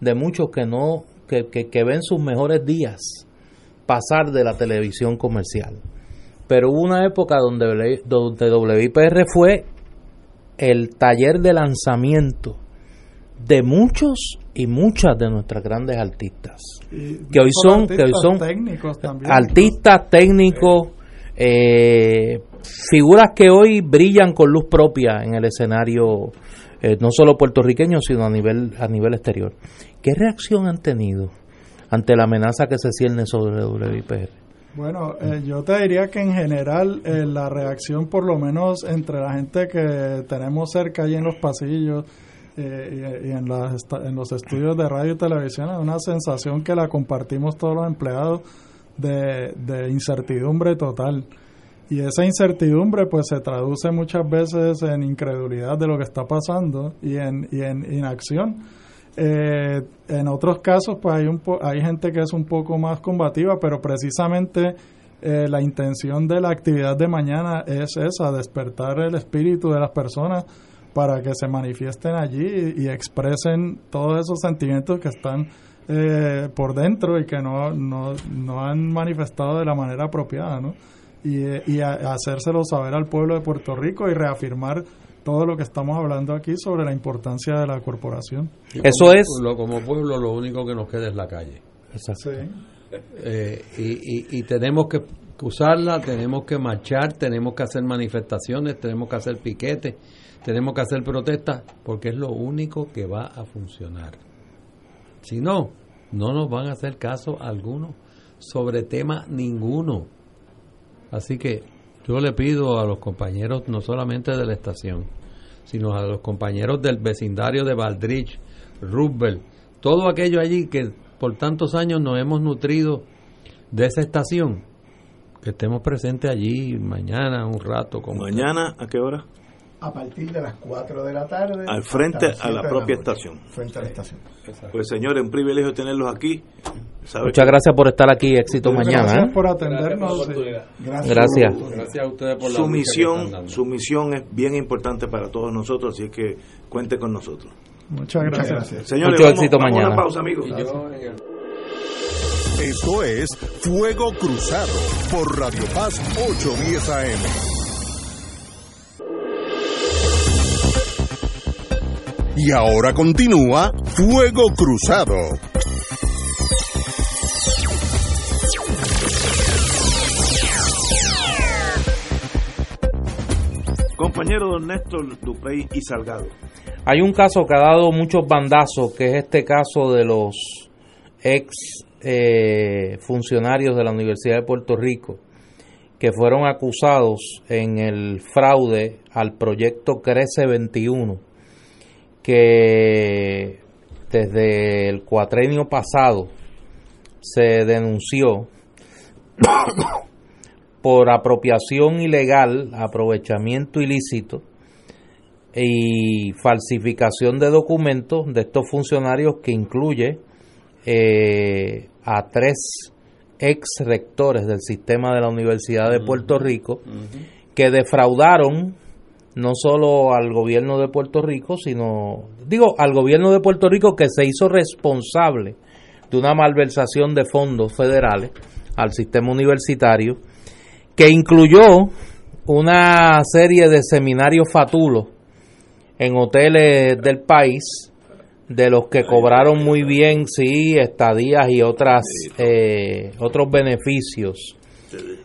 de muchos que no que, que ven sus mejores días pasar de la televisión comercial. Pero hubo una época donde, donde WIPR fue el taller de lanzamiento de muchos y muchas de nuestras grandes artistas que hoy son que hoy son artistas técnicos eh, figuras que hoy brillan con luz propia en el escenario eh, no solo puertorriqueño sino a nivel a nivel exterior. Qué reacción han tenido ante la amenaza que se cierne sobre WIPR? Bueno, eh, yo te diría que en general eh, la reacción, por lo menos entre la gente que tenemos cerca ahí en los pasillos eh, y, en, en los estudios de radio y televisión, es una sensación que la compartimos todos los empleados de, de incertidumbre total. Y esa incertidumbre pues se traduce muchas veces en incredulidad de lo que está pasando y en, y en inacción eh, en otros casos, pues hay, un hay gente que es un poco más combativa, pero precisamente eh, la intención de la actividad de mañana es esa, despertar el espíritu de las personas para que se manifiesten allí y, expresen todos esos sentimientos que están eh, por dentro y que no, no, han manifestado de la manera apropiada, ¿no? Y, y hacérselo saber al pueblo de Puerto Rico y reafirmar todo lo que estamos hablando aquí sobre la importancia de la corporación. Eso es. como pueblo, lo único que nos queda es la calle. Exacto. Eh, y, y, tenemos que usarla, tenemos que marchar, tenemos que hacer manifestaciones, tenemos que hacer piquetes, tenemos que hacer protestas, porque es lo único que va a funcionar. Si no, no nos van a hacer caso alguno sobre tema ninguno. Así que yo le pido a los compañeros, no solamente de la estación, sino a los compañeros del vecindario de Valdrich, Roosevelt, todo aquello allí que por tantos años nos hemos nutrido de esa estación, que estemos presentes allí mañana un rato. Como ¿Mañana a qué hora? A partir de las 4 de la tarde. Al frente a la propia estación. Frente a la estación. Pues señores, un privilegio tenerlos aquí. Muchas gracias por estar aquí. Éxito mañana. Gracias ¿eh? por atendernos. Gracias. Gracias. a ustedes por la su misión, su misión es bien importante para todos nosotros, así es que cuente con nosotros. Muchas gracias. Señores, Mucho éxito mañana. Una pausa, amigos. Esto es Fuego Cruzado por Radio Paz 810 AM. Y ahora continúa Fuego Cruzado. Compañero don Néstor Duprey y Salgado. Hay un caso que ha dado muchos bandazos, que es este caso de los ex eh, funcionarios de la Universidad de Puerto Rico que fueron acusados en el fraude al proyecto Crece 21 que desde el cuatrenio pasado se denunció por apropiación ilegal, aprovechamiento ilícito y falsificación de documentos de estos funcionarios que incluye eh, a tres ex rectores del sistema de la Universidad de Puerto Rico que defraudaron no solo al gobierno de Puerto Rico, sino, digo, al gobierno de Puerto Rico que se hizo responsable de una malversación de fondos federales al sistema universitario, que incluyó una serie de seminarios fatulos en hoteles del país, de los que cobraron muy bien, sí, estadías y otras, eh, otros beneficios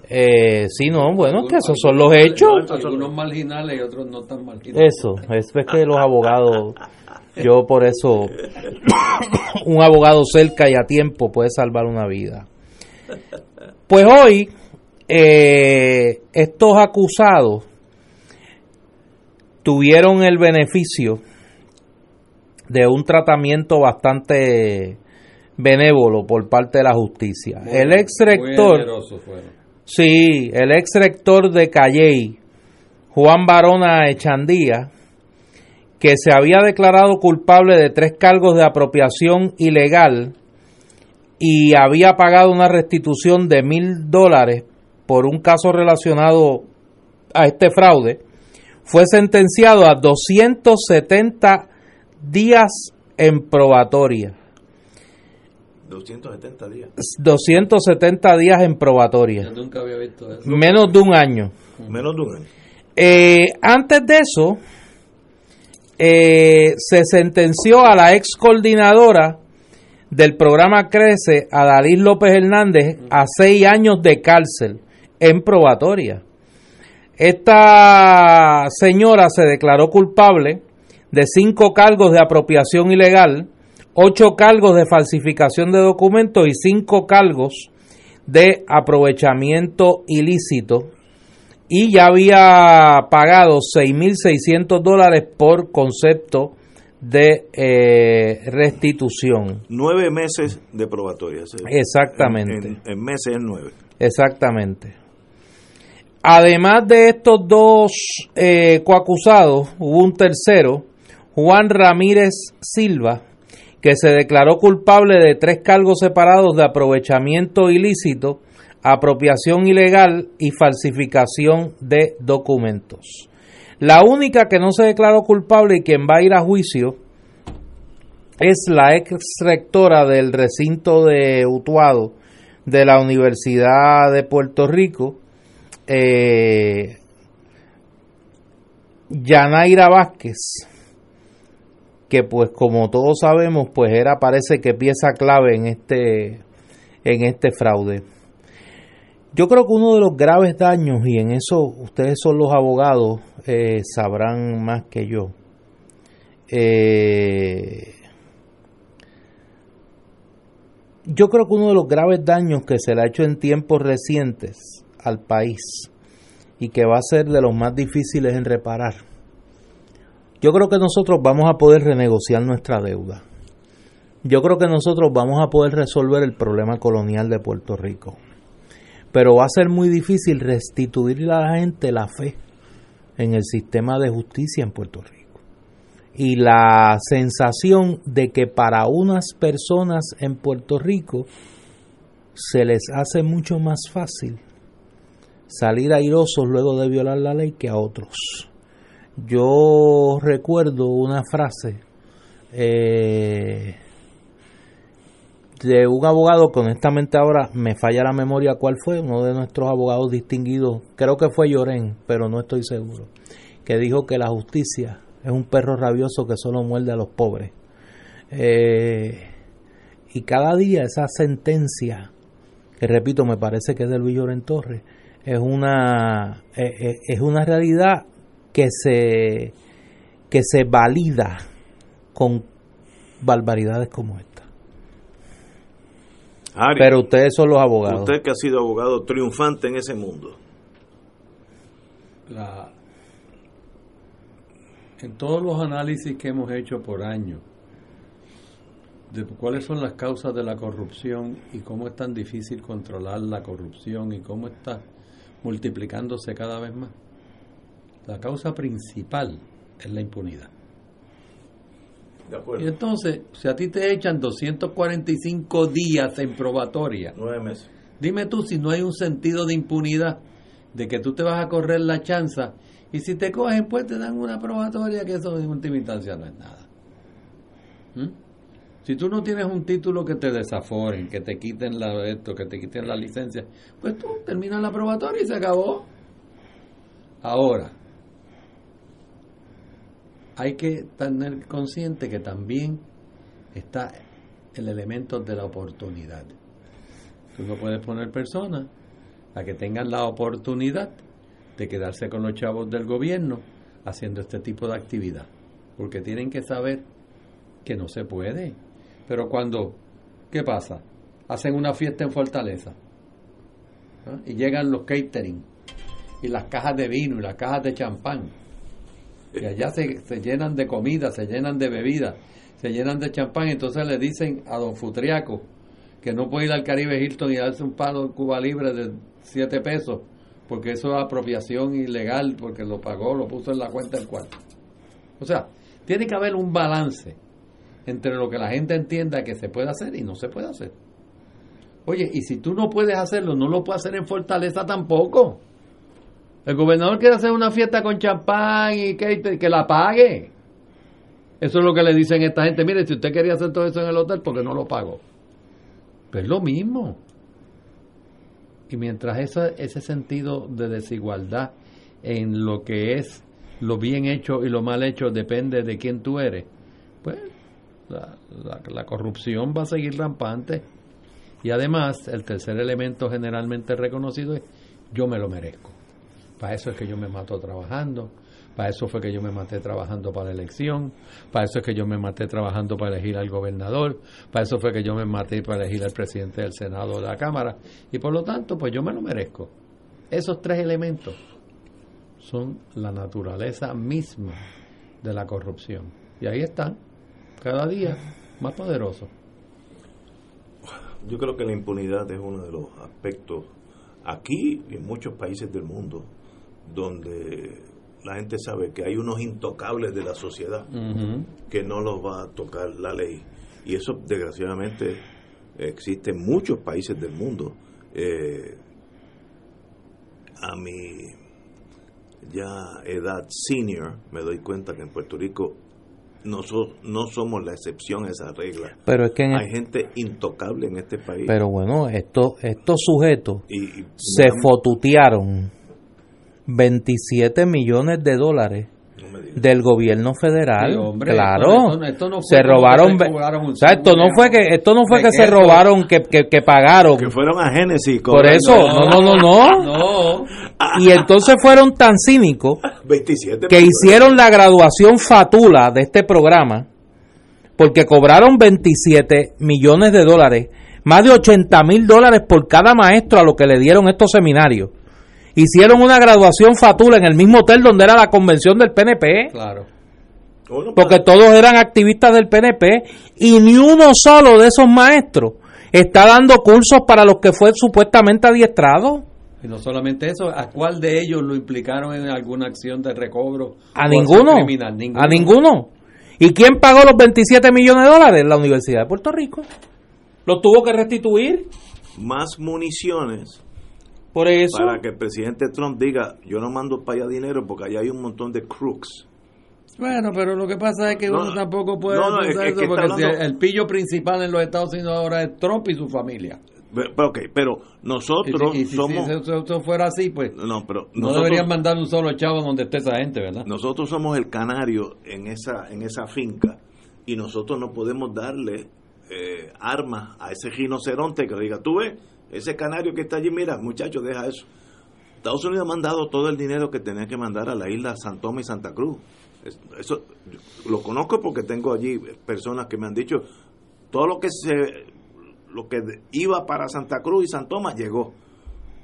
eh, sí, no, bueno, que esos son los hechos. Algunos marginales y otros no tan marginales. Eso, es que los abogados, yo por eso, un abogado cerca y a tiempo puede salvar una vida. Pues hoy, eh, estos acusados tuvieron el beneficio de un tratamiento bastante benévolo por parte de la justicia. el ex rector, sí, el ex rector de Calley, Juan Barona Echandía, que se había declarado culpable de tres cargos de apropiación ilegal y había pagado una restitución de mil dólares por un caso relacionado a este fraude, fue sentenciado a 270 días en probatoria 270 días. 270 días en probatoria. nunca había visto eso. Menos de un año. Menos de un año. Eh, antes de eso, eh, se sentenció a la ex coordinadora del programa Crece, a Dalí López Hernández, a seis años de cárcel en probatoria. Esta señora se declaró culpable de cinco cargos de apropiación ilegal, ocho cargos de falsificación de documentos y cinco cargos de aprovechamiento ilícito y ya había pagado 6.600 dólares por concepto de eh, restitución. Nueve meses de probatoria. Exactamente. En, meses es nueve. Exactamente. Además de estos dos eh, coacusados, hubo un tercero, Juan Ramírez Silva, que se declaró culpable de tres cargos separados de aprovechamiento ilícito, apropiación ilegal y falsificación de documentos. La única que no se declaró culpable y quien va a ir a juicio es la ex rectora del recinto de Utuado de la Universidad de Puerto Rico, eh, Yanaira Vázquez, que pues como todos sabemos, pues era parece que pieza clave en este en este fraude. Yo creo que uno de los graves daños, y en eso ustedes son los abogados, eh, sabrán más que yo, eh, yo creo que uno de los graves daños que se le ha hecho en tiempos recientes al país y que va a ser de los más difíciles en reparar. Yo creo que nosotros vamos a poder renegociar nuestra deuda. Yo creo que nosotros vamos a poder resolver el problema colonial de Puerto Rico. Pero va a ser muy difícil restituirle a la gente la fe en el sistema de justicia en Puerto Rico y la sensación de que para unas personas en Puerto Rico se les hace mucho más fácil salir airosos luego de violar la ley que a otros. Yo recuerdo una frase eh, de un abogado que honestamente ahora me falla la memoria cuál fue, uno de nuestros abogados distinguidos, creo que fue Llorén, pero no estoy seguro, que dijo que la justicia es un perro rabioso que solo muerde a los pobres. Eh, y cada día esa sentencia, que repito, me parece que es de Luis Lloren Torres, es una, eh, eh, es una realidad que se, que se valida con barbaridades como esta. Pero ustedes son los abogados. Usted que ha sido abogado triunfante en ese mundo. La, en todos los análisis que hemos hecho por año de cuáles son las causas de la corrupción y cómo es tan difícil controlar la corrupción y cómo está multiplicándose cada vez más. La causa principal es la impunidad. Y entonces, si a ti te echan 245 días en probatoria, nueve meses. Dime tú si no hay un sentido de impunidad, de que tú te vas a correr la chanza y si te cogen, pues te dan una probatoria que eso en última instancia no es nada. ¿Mm? Si tú no tienes un título que te desaforen, que te quiten la, esto, que te quiten la licencia, pues tú terminas la probatoria y se acabó. Ahora, hay que tener consciente que también está el elemento de la oportunidad. Tú no puedes poner personas a que tengan la oportunidad de quedarse con los chavos del gobierno haciendo este tipo de actividad. Porque tienen que saber que no se puede. Pero cuando, ¿qué pasa? Hacen una fiesta en Fortaleza y llegan los catering y las cajas de vino y las cajas de champán. Y allá se, se llenan de comida, se llenan de bebida, se llenan de champán. Entonces le dicen a don Futriaco que no puede ir al Caribe Hilton y darse un palo de Cuba Libre de 7 pesos porque eso es apropiación ilegal, porque lo pagó, lo puso en la cuenta del cuarto. O sea, tiene que haber un balance entre lo que la gente entienda que se puede hacer y no se puede hacer. Oye, y si tú no puedes hacerlo, no lo puedes hacer en Fortaleza tampoco. El gobernador quiere hacer una fiesta con champán y que, la pague. Eso es lo que le dicen a esta gente. Mire, si usted quería hacer todo eso en el hotel, porque no lo pago. Pero es lo mismo. Y mientras ese sentido de desigualdad en lo que es lo bien hecho y lo mal hecho depende de quién tú eres, pues la, la corrupción va a seguir rampante. Y además, el tercer elemento generalmente reconocido es yo me lo merezco. Para eso es que yo me mato trabajando, para eso fue que yo me maté trabajando para la elección, para eso es que yo me maté trabajando para elegir al gobernador, para eso fue que yo me maté para elegir al presidente del Senado de la Cámara, y por lo tanto, pues yo me lo merezco. Esos tres elementos son la naturaleza misma de la corrupción. Y ahí están, cada día más poderosos. Yo creo que la impunidad es uno de los aspectos aquí y en muchos países del mundo donde la gente sabe que hay unos intocables de la sociedad que no los va a tocar la ley. Y eso, desgraciadamente, existe en muchos países del mundo. Eh, a mi ya edad senior, me doy cuenta que en Puerto Rico no, no somos la excepción a esa regla. Pero es que hay gente intocable en este país. Pero bueno, estos estos sujetos se fotutearon 27 millones de dólares del gobierno federal. Claro. se robaron o sea, esto no fue que esto no fue que se robaron que, que, pagaron. Que fueron a Génesis por eso no no no no, y entonces fueron tan cínicos que hicieron la graduación fatula de este programa porque cobraron 27 millones de dólares más de 80 mil dólares por cada maestro a lo que le dieron estos seminarios hicieron una graduación fatula en el mismo hotel donde era la convención del PNP. Claro. Porque todos eran activistas del PNP y ni uno solo de esos maestros está dando cursos para los que fue supuestamente adiestrado. Y no solamente eso, ¿a cuál de ellos lo implicaron en alguna acción de recobro? A ninguno. ninguno. A ninguno. ¿Y quién pagó los 27 millones de dólares? La Universidad de Puerto Rico. ¿Lo tuvo que restituir? Más municiones por eso. Para que el presidente Trump diga, yo no mando para allá dinero porque allá hay un montón de crooks. Bueno, pero lo que pasa es que uno tampoco puede pensar eso porque el pillo principal en los Estados Unidos ahora es Trump y su familia. Pero, okay, pero nosotros si, somos... Si eso, fuera así, pues no, pero no deberían mandar un solo chavo donde esté esa gente, ¿verdad? Nosotros somos el canario en esa, en esa finca y nosotros no podemos darle eh, armas a ese rinoceronte que diga, tú ves, ese canario que está allí, mira, muchachos, deja eso. Estados Unidos ha mandado todo el dinero que tenía que mandar a la isla San Tomás y Santa Cruz. Eso lo conozco porque tengo allí personas que me han dicho todo lo que se lo que iba para Santa Cruz y San Tomás llegó.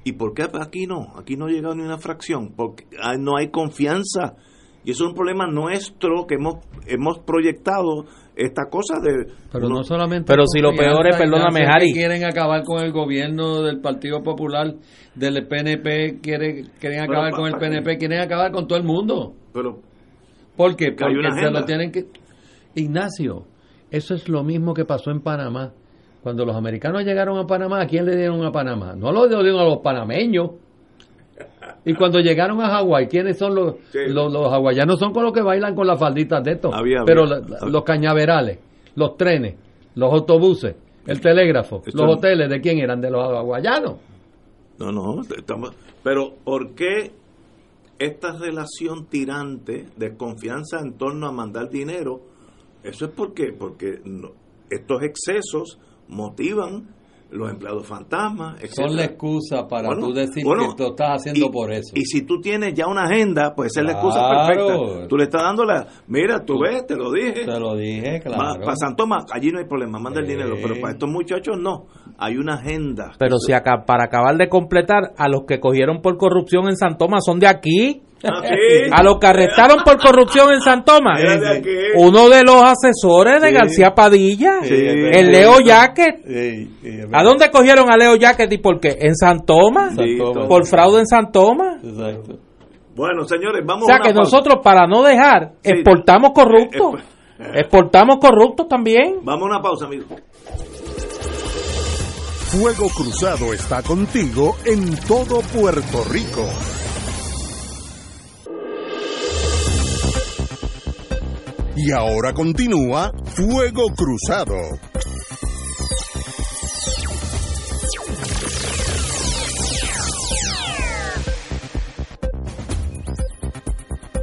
¿Y por qué aquí no? Aquí no ha llegado ni una fracción, porque no hay confianza. Y eso es un problema nuestro que hemos, hemos proyectado esta cosa de pero no solamente pero si lo peor es perdóname Harry quieren acabar con el gobierno del Partido Popular del PNP quieren quieren acabar con el PNP quieren acabar con todo el mundo. Pero ¿por qué? porque se lo tienen que Ignacio eso es lo mismo que pasó en Panamá. Cuando los americanos llegaron a Panamá ¿a quién le dieron a Panamá? no lo dieron a los panameños y cuando llegaron a Hawái, ¿quiénes son los, los, hawaianos? Son con los que bailan con las falditas de estos. Pero los cañaverales, los trenes, los autobuses, el telégrafo, los hoteles, ¿de quién eran? De los hawaianos. No, no, estamos, pero ¿por qué esta relación tirante, desconfianza en torno a mandar dinero? Eso es porque, porque estos excesos motivan los empleados fantasmas, etc. Son la excusa para tú decir que tú estás haciendo por eso. Y si tú tienes ya una agenda, pues esa es la excusa perfecta. Tú le estás dando la... Mira, tú, ves, te lo dije. Te lo dije, claro. Para San Tomás, allí no hay problema, manda el dinero. Pero para estos muchachos no. Hay una agenda. Pero si acá, para acabar de completar, a los que cogieron por corrupción en San Tomás son de aquí. Ah, a los que arrestaron por corrupción en San Tomás, uno de los asesores de García Padilla, el Leo Jacket. ¿A dónde cogieron a Leo Jacket y por qué? En San Tomás, por fraude en San Tomás. Bueno, señores, vamos O sea que nosotros para no dejar exportamos corruptos. Eh, eh, eh. exportamos corruptos también. Vamos a una pausa, amigos. Fuego Cruzado está contigo en todo Puerto Rico. Y ahora continúa Fuego Cruzado.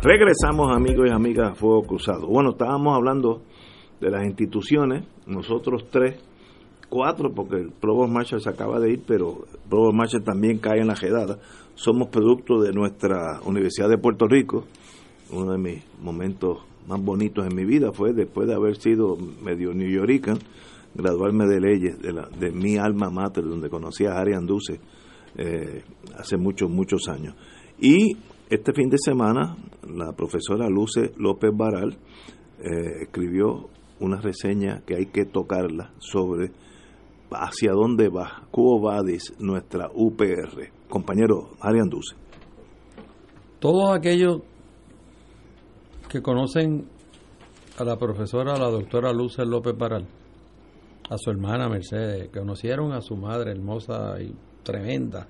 Regresamos amigos y amigas a Fuego Cruzado. Bueno, estábamos hablando de las instituciones, nosotros tres, cuatro, porque el Provost Marshall se acaba de ir, pero el Provost Marshall también cae en la jedada. Somos producto de nuestra Universidad de Puerto Rico, uno de mis momentos más bonitos en mi vida fue después de haber sido medio New Yorker, graduarme de leyes de, la, de mi alma mater, donde conocí a Arian Duce eh, hace muchos, muchos años. Y este fin de semana, la profesora Luce López Baral eh, escribió una reseña que hay que tocarla sobre hacia dónde va, Cuo Vadis, nuestra UPR. Compañero Arian Duce. Todos aquellos que conocen a la profesora, la doctora Luce López Baral, a su hermana Mercedes, que conocieron a su madre hermosa y tremenda,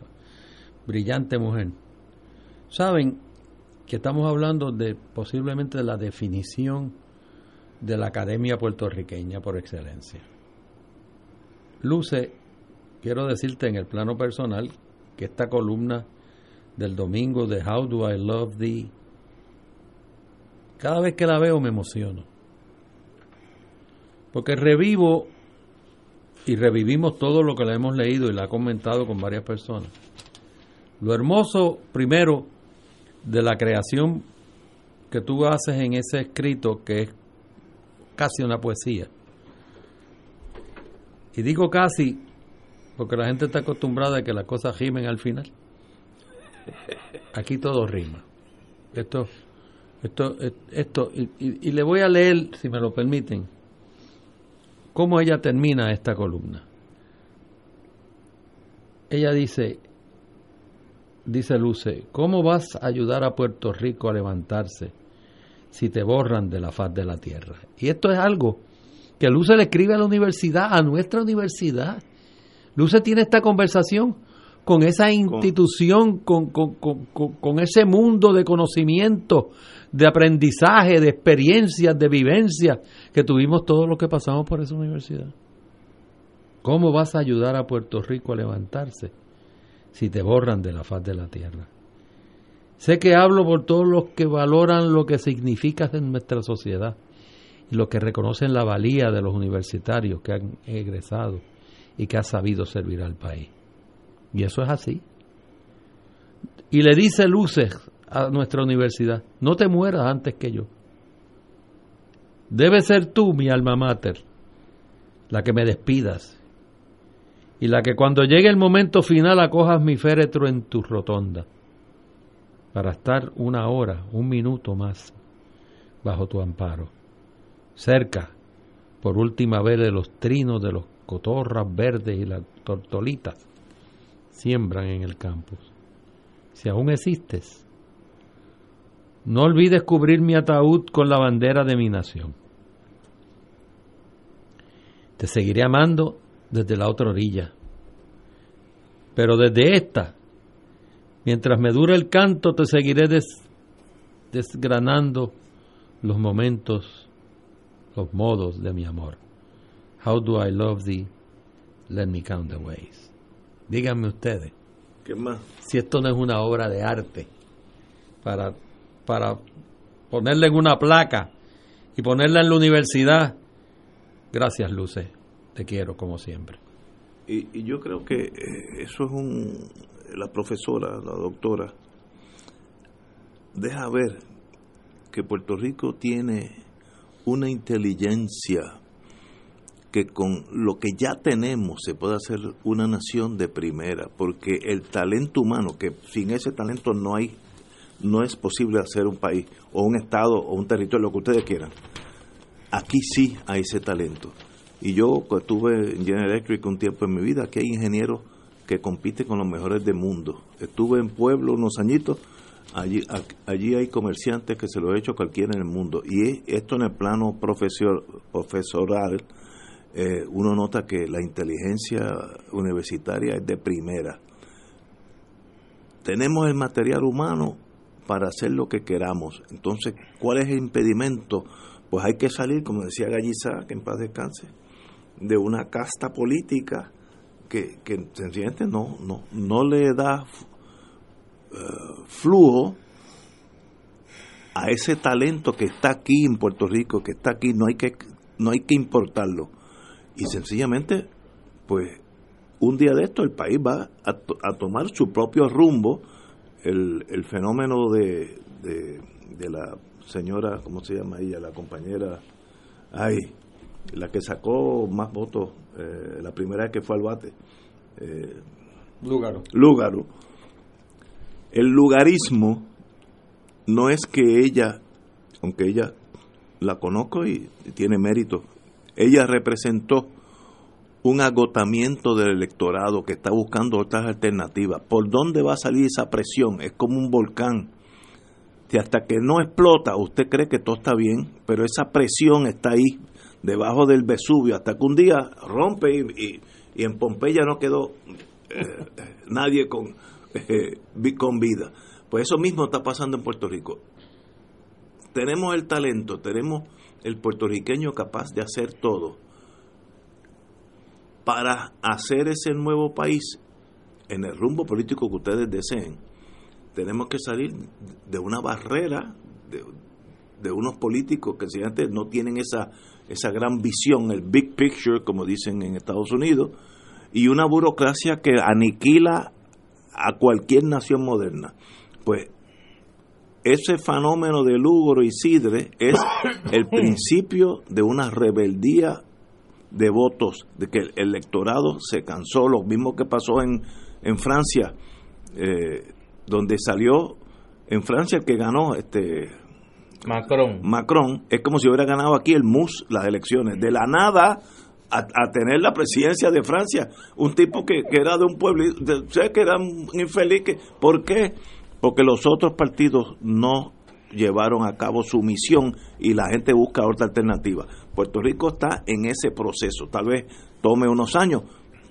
brillante mujer, saben que estamos hablando de posiblemente de la definición de la academia puertorriqueña por excelencia. Luce, quiero decirte en el plano personal que esta columna del domingo de How Do I Love Thee, cada vez que la veo me emociono. Porque revivo y revivimos todo lo que le hemos leído y la ha comentado con varias personas. Lo hermoso, primero, de la creación que tú haces en ese escrito, que es casi una poesía. Y digo casi porque la gente está acostumbrada a que las cosas rimen al final. Aquí todo rima. Esto, esto, esto, y, y le voy a leer, si me lo permiten, cómo ella termina esta columna. Ella dice, dice Luce, ¿cómo vas a ayudar a Puerto Rico a levantarse si te borran de la faz de la tierra? Y esto es algo que Luce le escribe a la universidad, a nuestra universidad. Luce tiene esta conversación con esa institución, con, con, con, con, ese mundo de conocimiento, de aprendizaje, de experiencias, de vivencias que tuvimos todos los que pasamos por esa universidad. ¿Cómo vas a ayudar a Puerto Rico a levantarse si te borran de la faz de la tierra? Sé que hablo por todos los que valoran lo que significa en nuestra sociedad y los que reconocen la valía de los universitarios que han egresado y que han sabido servir al país. Y eso es así. Y le dice Luces a nuestra universidad, no te mueras antes que yo. Debe ser tú, mi alma mater, la que me despidas y la que cuando llegue el momento final acojas mi féretro en tu rotonda para estar una hora, un minuto más bajo tu amparo, cerca por última vez de los trinos de los cotorras verdes y las tortolitas siembran en el campus. Si aún existes, no olvides cubrir mi ataúd con la bandera de mi nación. Te seguiré amando desde la otra orilla, pero desde esta, mientras me dure el canto, te seguiré desgranando los momentos, los modos de mi amor. How do I love thee? Let me count the ways. Díganme ustedes. ¿Qué más? Si esto no es una obra de arte para, para ponerla en una placa y ponerla en la universidad. Gracias, Luce. Te quiero como siempre. Y, yo creo que eh, eso es un. La profesora, la doctora, deja ver que Puerto Rico tiene una inteligencia que con lo que ya tenemos se puede hacer una nación de primera, porque el talento humano, que sin ese talento no hay, no es posible hacer un país, o un estado, o un territorio, lo que ustedes quieran. Aquí sí hay ese talento. Y yo estuve en General Electric un tiempo en mi vida, aquí hay ingenieros que compiten con los mejores del mundo. Estuve en Pueblo unos añitos, allí, allí hay comerciantes que se lo ha hecho cualquiera en el mundo. Y esto en el plano profesor, profesoral, eh, uno nota que la inteligencia universitaria es de primera. Tenemos el material humano para hacer lo que queramos. Entonces, ¿cuál es el impedimento? Pues hay que salir, como decía Gallizá, que en paz descanse, de una casta política que, que sencillamente no, no, no le da eh, flujo a ese talento que está aquí en Puerto Rico, que está aquí, no hay que, no hay que importarlo y sencillamente, pues un día de esto el país va a, tomar su propio rumbo. El, el fenómeno de, de, la señora, ¿cómo se llama ella? La compañera, ay, la que sacó más votos eh, la primera vez que fue al bate. Eh, Lúgaro. Lúgaro. El lugarismo no es que ella, aunque ella la conozco y tiene mérito ella representó un agotamiento del electorado que está buscando otras alternativas. ¿Por dónde va a salir esa presión? Es como un volcán. Que hasta que no explota, usted cree que todo está bien, pero esa presión está ahí, debajo del Vesubio, hasta que un día rompe y, y, en Pompeya no quedó eh, nadie con, eh, con vida. Pues eso mismo está pasando en Puerto Rico. Tenemos el talento, tenemos el puertorriqueño capaz de hacer todo para hacer ese nuevo país en el rumbo político que ustedes deseen. Tenemos que salir de una barrera de, de unos políticos que antes no tienen esa, esa gran visión, el big picture, como dicen en Estados Unidos, y una burocracia que aniquila a cualquier nación moderna. Pues ese fenómeno de Lúgoro y Sidre es el principio de una rebeldía de votos, de que el electorado se cansó, lo mismo que pasó en, en Francia, eh, donde salió en Francia el que ganó este Macron. Macron, es como si hubiera ganado aquí el MUS las elecciones, de la nada a, tener la presidencia de Francia, un tipo que, era de un pueblo, sé que era un infeliz, que, ¿por qué? Porque los otros partidos no llevaron a cabo su misión y la gente busca otra alternativa. Puerto Rico está en ese proceso, tal vez tome unos años,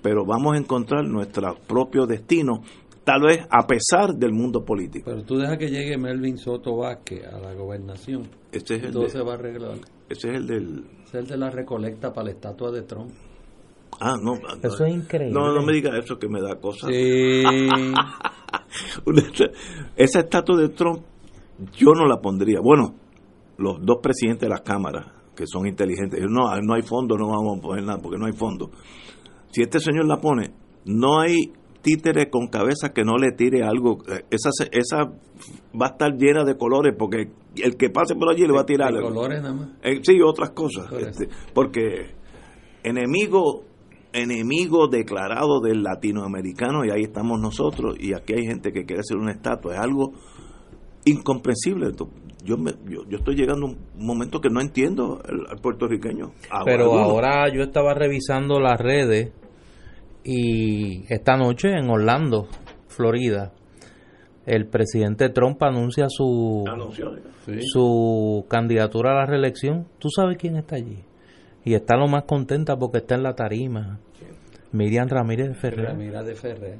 pero vamos a encontrar nuestro propio destino tal vez a pesar del mundo político. Pero tú dejas que llegue Melvin Soto Vázquez a la gobernación. Este es el todo se va a arreglar. Ese es el del... es el de la recolecta para la estatua de Trump. Ah, no. Eso es increíble. No, no me digas eso que me da cosas. Sí. Esa estatua de Trump yo no la pondría. Bueno, los dos presidentes de las cámaras, que son inteligentes, no, no hay fondo, no vamos a poner nada porque no hay fondo. Si este señor la pone, no hay títere con cabeza que no le tire algo. Esa, esa va a estar llena de colores porque el que pase por allí le va a tirar. ¿De colores nada más? Eh, sí, otras cosas. Este, porque enemigo enemigo declarado del latinoamericano y ahí estamos nosotros y aquí hay gente que quiere hacer una estatua. Es algo incomprensible. Yo, me, yo, estoy llegando a un momento que no entiendo al puertorriqueño. Pero ahora yo estaba revisando las redes y esta noche en Orlando, Florida, el presidente Trump anuncia su, su candidatura a la reelección. ¿Tú sabes quién está allí? Y está lo más contenta porque está en la tarima. Miriam Ramírez de Ferrer. de Ferrer.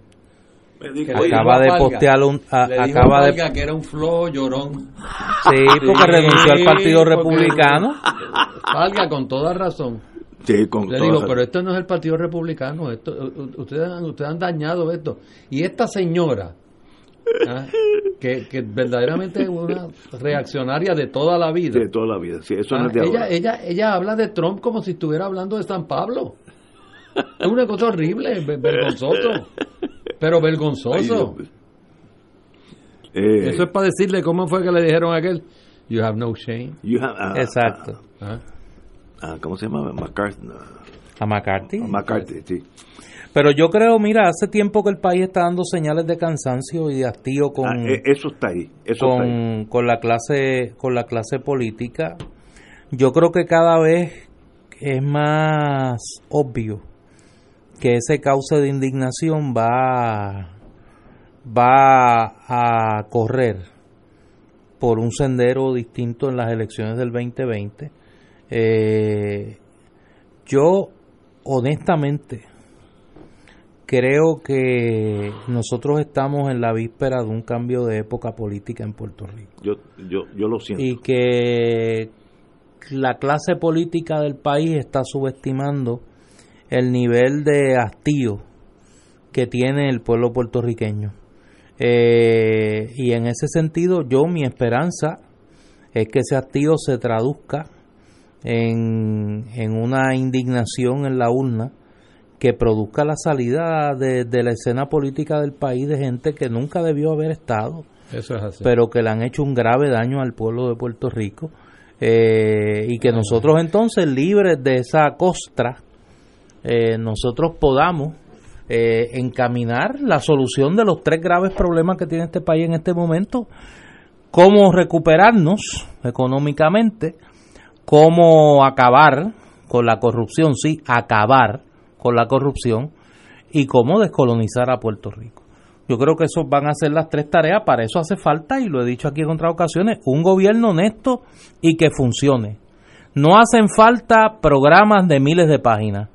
Acaba de postear un acaba de que era un flow llorón sí porque renunció al partido republicano valga con toda razón le digo, pero esto no es el Partido Republicano, esto, ustedes, ustedes han dañado esto. Y esta señora, ¿ah? que, que, verdaderamente es una reaccionaria de toda la vida. De toda la vida, sí, eso no es de ella, ella, ella habla de Trump como si estuviera hablando de San Pablo. Es una cosa horrible, vergonzoso. Pero vergonzoso. Eh, Eso es para decirle cómo fue que le dijeron a aquel. You have no shame. Ah, Exacto. Ah, Ah, ¿cómo se llama? McCarthy. A McCarthy. McCarthy, sí. Pero yo creo, mira, hace tiempo que el país está dando señales de cansancio y de hastío con ah, e, eso está ahí, eso con, está ahí. con la clase con la clase política. Yo creo que cada vez es más obvio que ese cauce de indignación va va a correr por un sendero distinto en las elecciones del 2020 eh, yo honestamente creo que nosotros estamos en la víspera de un cambio de época política en Puerto Rico. Yo, yo, yo lo siento. Y que la clase política del país está subestimando el nivel de hastío que tiene el pueblo puertorriqueño. Eh, y en ese sentido, yo mi esperanza es que ese hastío se traduzca en, en una indignación en la urna que produzca la salida de, la escena política del país de gente que nunca debió haber estado, pero que le han hecho un grave daño al pueblo de Puerto Rico. Eh, y que nosotros entonces, libres de esa costra, eh, nosotros podamos eh, encaminar la solución de los tres graves problemas que tiene este país en este momento, cómo recuperarnos económicamente, cómo acabar con la corrupción, sí, acabar con la corrupción y cómo descolonizar a Puerto Rico. Yo creo que eso van a ser las tres tareas, para eso hace falta, y lo he dicho aquí en otras ocasiones, un gobierno honesto y que funcione. No hacen falta programas de miles de páginas,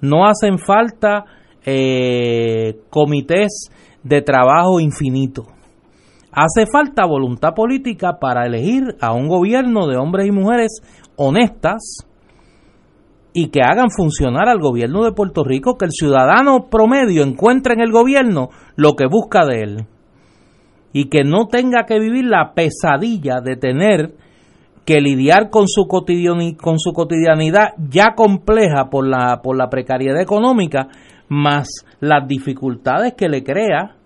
no hacen falta eh, comités de trabajo infinito. Hace falta voluntad política para elegir a un gobierno de hombres y mujeres honestas y que hagan funcionar al gobierno de Puerto Rico, que el ciudadano promedio encuentre en el gobierno lo que busca de él y que no tenga que vivir la pesadilla de tener que lidiar con su, con su cotidianidad ya compleja por la, por la precariedad económica, más las dificultades que le crea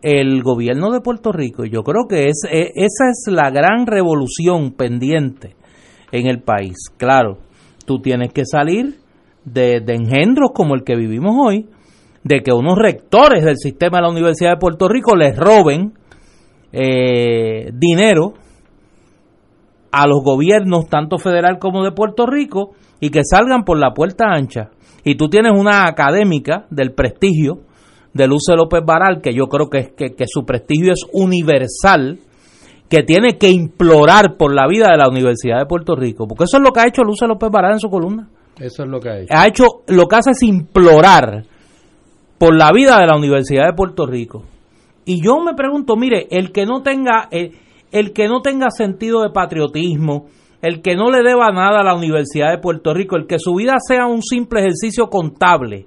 el gobierno de Puerto Rico. Y yo creo que es, e, esa es la gran revolución pendiente en el país. Claro, tú tienes que salir de, engendros como el que vivimos hoy, de que unos rectores del sistema de la Universidad de Puerto Rico les roben eh, dinero a los gobiernos, tanto federal como de Puerto Rico, y que salgan por la puerta ancha. Y tú tienes una académica del prestigio de Luce López Baral, que yo creo que, que, que su prestigio es universal, que tiene que implorar por la vida de la Universidad de Puerto Rico, porque eso es lo que ha hecho Luce López Baral en su columna. Eso es lo que ha hecho. Ha hecho, lo que hace es implorar por la vida de la Universidad de Puerto Rico. Y yo me pregunto, mire, el que no tenga, el, el que no tenga sentido de patriotismo, el que no le deba nada a la Universidad de Puerto Rico, el que su vida sea un simple ejercicio contable,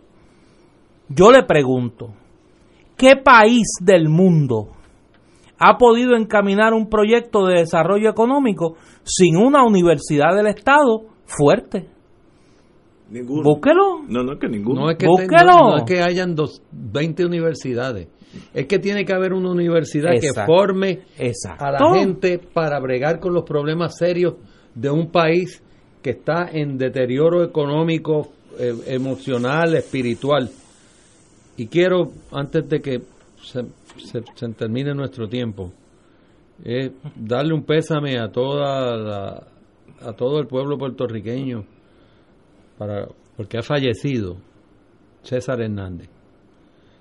yo le pregunto, ¿qué país del mundo ha podido encaminar un proyecto de desarrollo económico sin una universidad del Estado fuerte. Ninguno. Búsquelo. No, no es que ninguno. No es que, Búsquelo. no, no es que hayan dos, 20 universidades. Es que tiene que haber una universidad Exacto. que forme Exacto. a la gente para bregar con los problemas serios de un país que está en deterioro económico, eh, emocional, espiritual. Y quiero, antes de que se, se- se termine nuestro tiempo, eh, darle un pésame a toda la- a todo el pueblo puertorriqueño para porque ha fallecido César Hernández.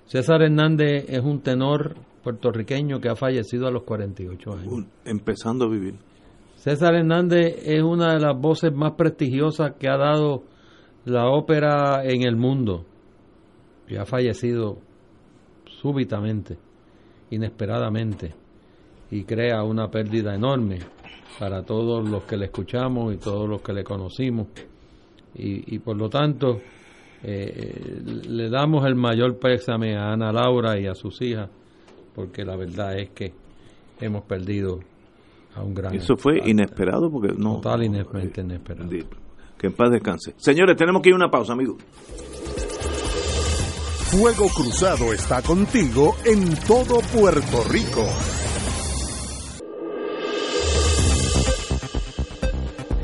César Hernández es un tenor puertorriqueño que ha fallecido a los 48 años. Un- empezando a vivir. César Hernández es una de las voces más prestigiosas que ha dado la ópera en el mundo y ha fallecido súbitamente, inesperadamente, y crea una pérdida enorme para todos los que le escuchamos y todos los que le conocimos. Y, y por lo tanto, eh, le damos el mayor pésame a Ana Laura y a sus hijas, porque la verdad es que hemos perdido a un gran Eso fue inesperado porque no. Total eh, inesperado. bendito. Que en paz descanse. Señores, tenemos que ir a una pausa, amigos. Fuego Cruzado está contigo en todo Puerto Rico.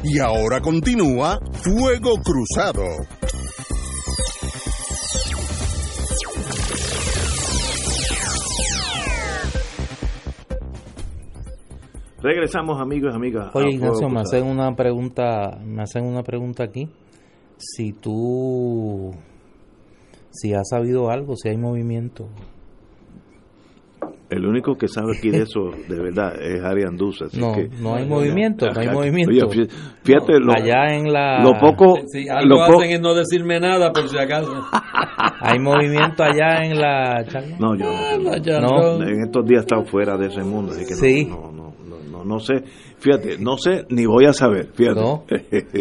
Y ahora continúa Fuego Cruzado. Regresamos, amigos y amigas. Oye, Ignacio, me hacen una pregunta, me hacen una pregunta aquí. Si tú, si has sabido algo, si hay movimiento. El único que sabe aquí de eso, de verdad, es Ari Anduza. así No, que- no hay movimiento, no hay movimiento. Oye, fíjate, lo, Allá en la, lo poco. Sí, lo algo hacen es no decirme nada por si acaso. hay movimiento allá en la charla. No, yo no. No. En estos días he estado fuera de ese mundo, así que no- Sí. no, no, sé. Fíjate, no sé ni voy a saber. Fíjate. No.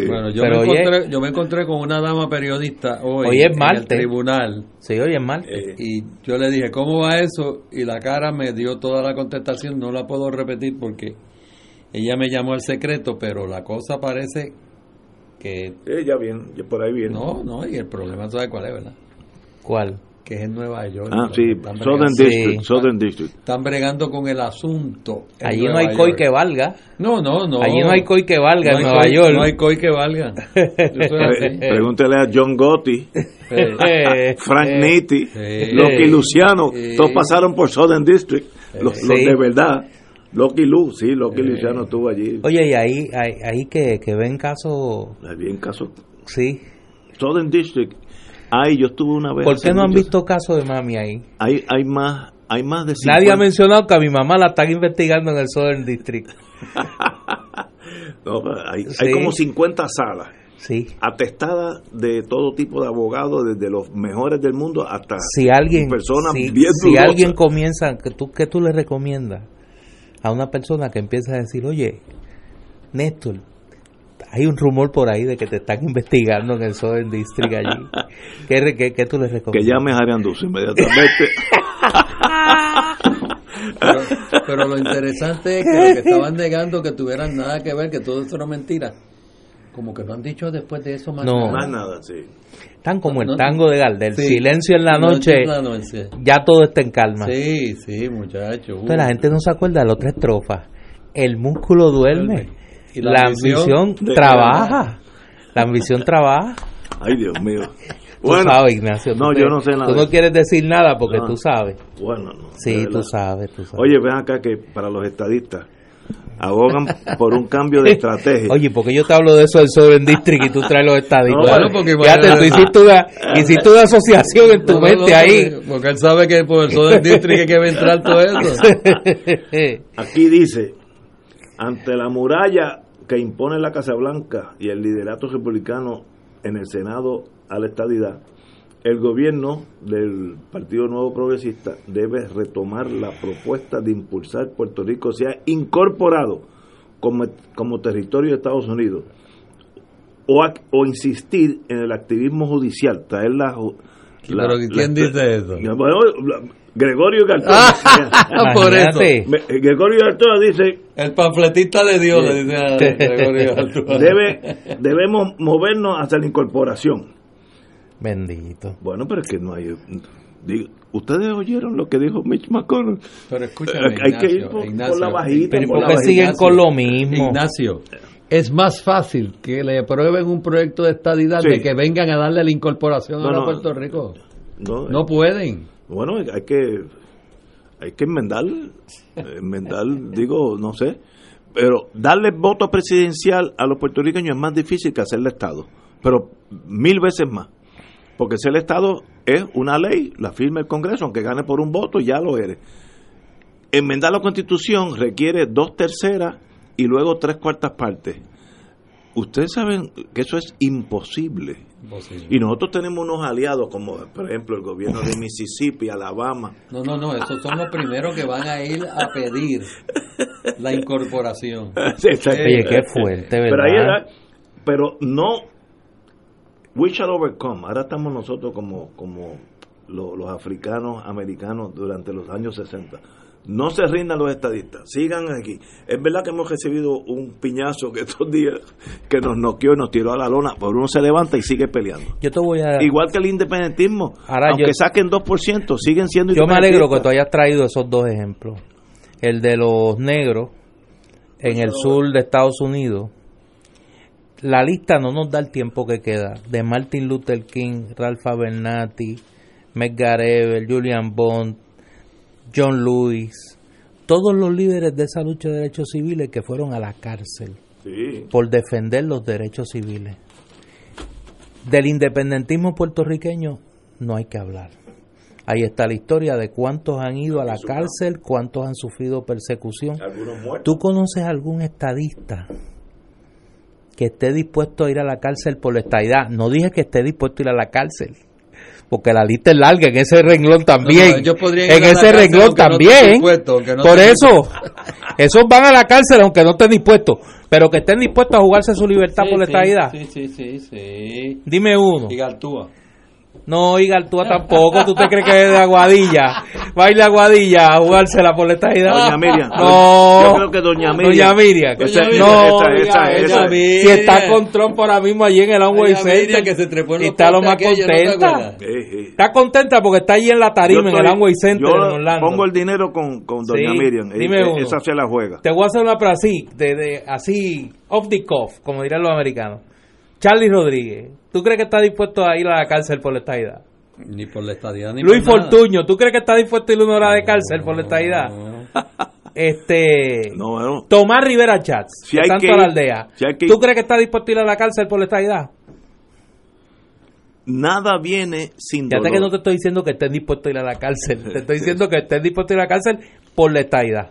Bueno, yo, Pero me oye- encontré, yo me encontré con una dama periodista hoy, Hoy es en el martes. tribunal Sí, oye, mal. Eh, y yo le dije, ¿cómo va eso? Y la cara me dio toda la contestación, no la puedo repetir porque ella me llamó al secreto, pero la cosa parece que eh, ya bien, ya por ahí viene. no, no, y el problema sabe cuál es, ¿verdad? ¿Cuál? Que es en Nueva York. Ah, sí, Southern Sí. District, Southern District. Están bregando con el asunto. Allí no hay COI que valga. No, no, no. Allí no hay COI que valga No en Nueva COI- York. No hay COI que valga. Pre- Pregúntele a John Gotti, Eh, Frank eh, Nitti, Sí. Loki Luciano, todos pasaron por Southern District, los, de verdad. Loki Lu, sí, Loki Luciano estuvo allí. Oye, y ahí, ahí, ahí que, que ven caso, Hay bien caso. sí. Southern District. Ay, yo estuve una vez. ¿Por qué no han visto caso de mami ahí? Hay, hay más, hay más de 50. Nadie ha mencionado que a mi mamá la están investigando en el Southern District. No, hay, Sí. hay como 50 salas Sí. atestadas de todo tipo de abogados, desde los mejores del mundo hasta Si alguien, personas si, bien si alguien comienza, ¿qué tú, ¿qué tú le recomiendas? a una persona que empieza a decir, oye, Néstor, hay un rumor por ahí de que te están investigando en el Southern District allí. ¿Qué, qué, qué tú les recomiendas? Que llame a Arianduz inmediatamente. pero, pero, lo interesante es que lo que estaban negando que tuvieran nada que ver, que todo esto era mentira. Como que no han dicho después de eso más No. nada. Más nada, sí. Están como el No, tango de Gardel, sí. silencio en la Noche en la noche. ya todo está en calma. Sí, sí, muchacho. Entonces la gente no se acuerda de la otra estrofa. El músculo duerme, Y la, ambición, trabaja, la ambición trabaja. Ay, Dios mío. Tú Bueno, sabes, Ignacio. tú no, te- yo no sé nada. Tú no quieres decir nada porque No. tú sabes. bueno, no. Sí, tú sabes, tú sabes. Oye, ven acá que para los estadistas abogan por un cambio de estrategia. Oye, porque yo te hablo de eso del Southern District y tú traes los estadistas? No, bueno, porque Fíjate, tú hiciste una, hiciste una asociación en tu No, mente no, ahí. Porque, porque él sabe que por el Southern District es que va a entrar todo eso. Aquí dice, ante la muralla que impone la Casa Blanca y el liderato republicano en el Senado a la estadidad, el gobierno del Partido Nuevo Progresista debe retomar la propuesta de impulsar Puerto Rico sea incorporado como, como territorio de Estados Unidos o, o insistir en el activismo judicial, traer la... la- Pero ¿quién la- dice eso? Bueno, Gregorio García. Ah, por eso. Me- Gregorio Artola dice El panfletista de Dios, le dice a Gregorio debe debemos movernos hacia la incorporación Bendito. bueno pero es que no hay digo, ustedes oyeron lo que dijo Mitch McConnell Pero escúchame, hay que ir Ignacio, por, la bajita Pero ¿y por qué siguen Ignacio, con lo mismo? Ignacio, es más fácil que le aprueben un proyecto de estadidad Sí. de que vengan a darle la incorporación No, ahora a no. Puerto Rico. no, No pueden. Bueno hay que hay que enmendar enmendar digo no sé pero darle voto presidencial a los puertorriqueños es más difícil que hacerle Estado pero mil veces más porque ser el Estado es una ley, la firma el Congreso, aunque gane por un voto, ya lo eres. Enmendar la Constitución requiere dos terceras y luego tres cuartas partes. Ustedes saben que eso es imposible. Y nosotros tenemos unos aliados como, por ejemplo, el gobierno de Mississippi, Alabama. No, no, no, esos son los primeros que van a ir a pedir la incorporación. Oye, qué fuerte, Pero ahí ¿verdad? era- pero no we shall overcome. Ahora estamos nosotros como como lo- los africanos americanos durante los años 60. No se rindan los estadistas, sigan aquí. Es verdad que hemos recibido un piñazo que estos días que nos noqueó y nos tiró a la lona, pero uno se levanta y sigue peleando. Yo te voy a... Igual que el independentismo, Ahora aunque yo- saquen 2%, siguen siendo Yo me alegro que tú hayas traído esos dos ejemplos. El de los negros en el sur de Estados Unidos. La lista no nos da el tiempo que queda. De Martin Luther King, Ralph Abernathy, Medgar Evers, Julian Bond, John Lewis. Todos los líderes de esa lucha de derechos civiles que fueron a la cárcel Sí. por defender los derechos civiles. Del independentismo puertorriqueño no hay que hablar. Ahí está la historia de cuántos han ido a la cárcel, cuántos han sufrido persecución. ¿Tú conoces algún estadista que esté dispuesto a ir a la cárcel por la estadidad? No dije que esté dispuesto a ir a la cárcel, porque la lista es larga en ese renglón también. No, no, en ese renglón también. por eso, esos van a la cárcel aunque no estén dispuestos, pero que estén dispuestos a jugarse su libertad por la estadidad. Sí, sí, sí, sí. Dime uno. Y Galtúa. No, y Galtúa tampoco. ¿Tú te crees que es de Aguadilla? A Aguadilla a jugársela por la estadidad. Doña Miriam. No. Yo creo que Doña Miriam. Doña Miriam. Esa- no, esa- esa- esa- Si está con Trump ahora mismo allí en el Amway Doña Miriam, Center. que se trepó en los está lo más postes aquellos, ¿no te contenta. acuerdas? Sí, sí. Está contenta porque está allí en la tarima, en el Amway Center yo en Orlando. pongo el dinero con, con Doña Sí, Miriam. dime Eh, uno. Esa se la juega. Te voy a hacer una para así, de, de- así, off the cuff, como dirán los americanos. Charlie Rodríguez, ¿tú crees que está dispuesto a ir a la cárcel por la estadidad? Ni por la estadía ni Luis por nada. Fortuño, ¿tú crees que está dispuesto a ir una hora de cárcel por la estadidad? No. Este. No, bueno. Tomás Rivera Chats, Si de hay Santo que a la Aldea. si hay que ¿Tú crees que está dispuesto a ir a la cárcel por la estadidad? Nada viene sin Fíjate dolor. que no te estoy diciendo que estén dispuestos a ir a la cárcel. Te estoy diciendo que estén dispuestos a ir a la cárcel por la estadidad.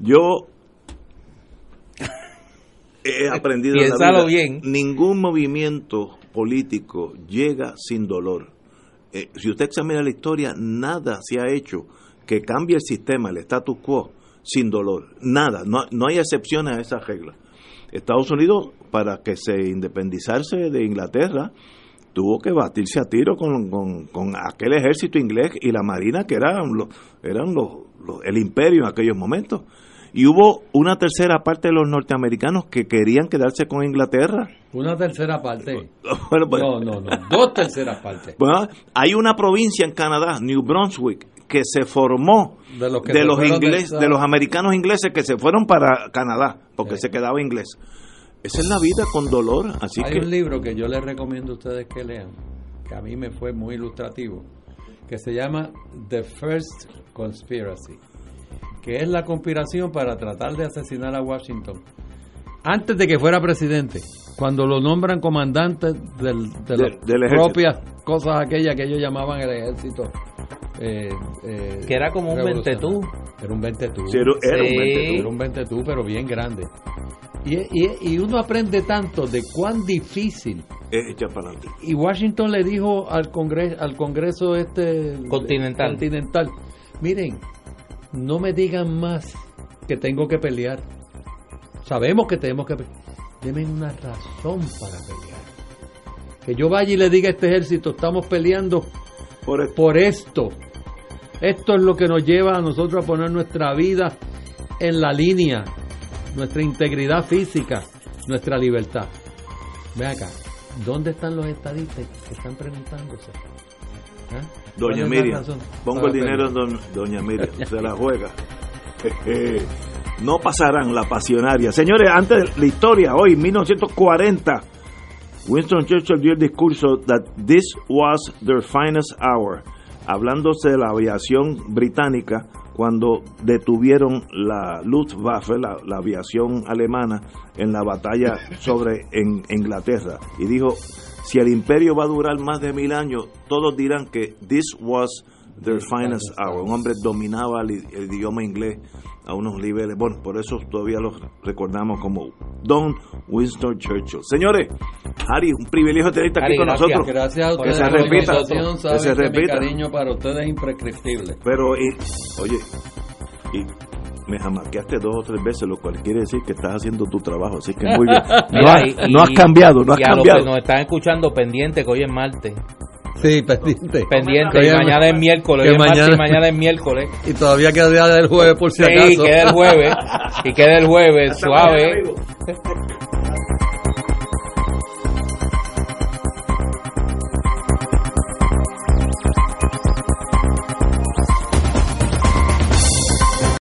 Yo he aprendido en la vida, bien. ningún movimiento político llega sin dolor. Eh, si usted examina la historia, nada se ha hecho que cambie el sistema, el status quo, sin dolor. Nada, no, no hay excepciones a esa regla. Estados Unidos, para que se independizarse de Inglaterra, tuvo que batirse a tiro con, con, aquel ejército inglés y la marina que eran, los, eran los, el imperio en aquellos momentos. Y hubo una tercera parte de los norteamericanos que querían quedarse con Inglaterra. Una tercera parte. Pues, no, no, no. Dos terceras partes. hay una provincia en Canadá, New Brunswick, que se formó de, los, ingleses, de, los americanos ingleses que se fueron para Canadá, porque se quedaba inglés. Esa es la vida con dolor. Así hay un libro que yo les recomiendo a ustedes que lean, que a mí me fue muy ilustrativo, que se llama The First Conspiracy que es la conspiración para tratar de asesinar a Washington antes de que fuera presidente, cuando lo nombran comandante del, de, las propias cosas aquellas que ellos llamaban el ejército. Eh, eh, que era como un ventetú. Era un ventetú. era, un ventetú. Era un ventetú, pero bien grande. Y, y, y, uno aprende tanto de cuán difícil es para adelante. Y Washington le dijo al Congreso, al Congreso este continental. continental, miren, no me digan más que tengo que pelear. Sabemos que tenemos que pelear. Deme una razón para pelear. Que yo vaya y le diga a este ejército, estamos peleando por, por esto. Esto es lo que nos lleva a nosotros a poner nuestra vida en la línea, nuestra integridad física, nuestra libertad. Ve acá, ¿dónde están los estadistas que están preguntándose? ¿Ah? Doña Miriam. Pongo el dinero en Doña Miriam. Se la juega. no pasarán la pasionaria. Señores, antes de la historia, hoy, 1940, Winston Churchill dio el discurso that this was their finest hour, hablándose de la aviación británica cuando detuvieron la Luftwaffe, la, la aviación alemana, en la batalla sobre en Inglaterra. Y dijo, si el imperio va a durar más de mil años, todos dirán que this was their finest hour. Un hombre dominaba el, idioma inglés a unos niveles. Bueno, por eso todavía los recordamos como Don Winston Churchill. Señores, Harry, un privilegio tenerte aquí con nosotros. Gracias a ustedes. Que se repita. Que se repita. Mi cariño para ustedes es imprescriptible. Pero, y, oye, y me jamaqueaste dos o tres veces, lo cual quiere decir que estás haciendo tu trabajo, así que muy bien. No, has cambiado, no has cambiado. Los que nos están escuchando pendiente que hoy es martes. Sí, pendiente. Pendiente, y mañana es miércoles. Hoy mañana, y mañana es miércoles. Y todavía queda día del jueves por si sí, acaso. queda el jueves. y queda el jueves, suave.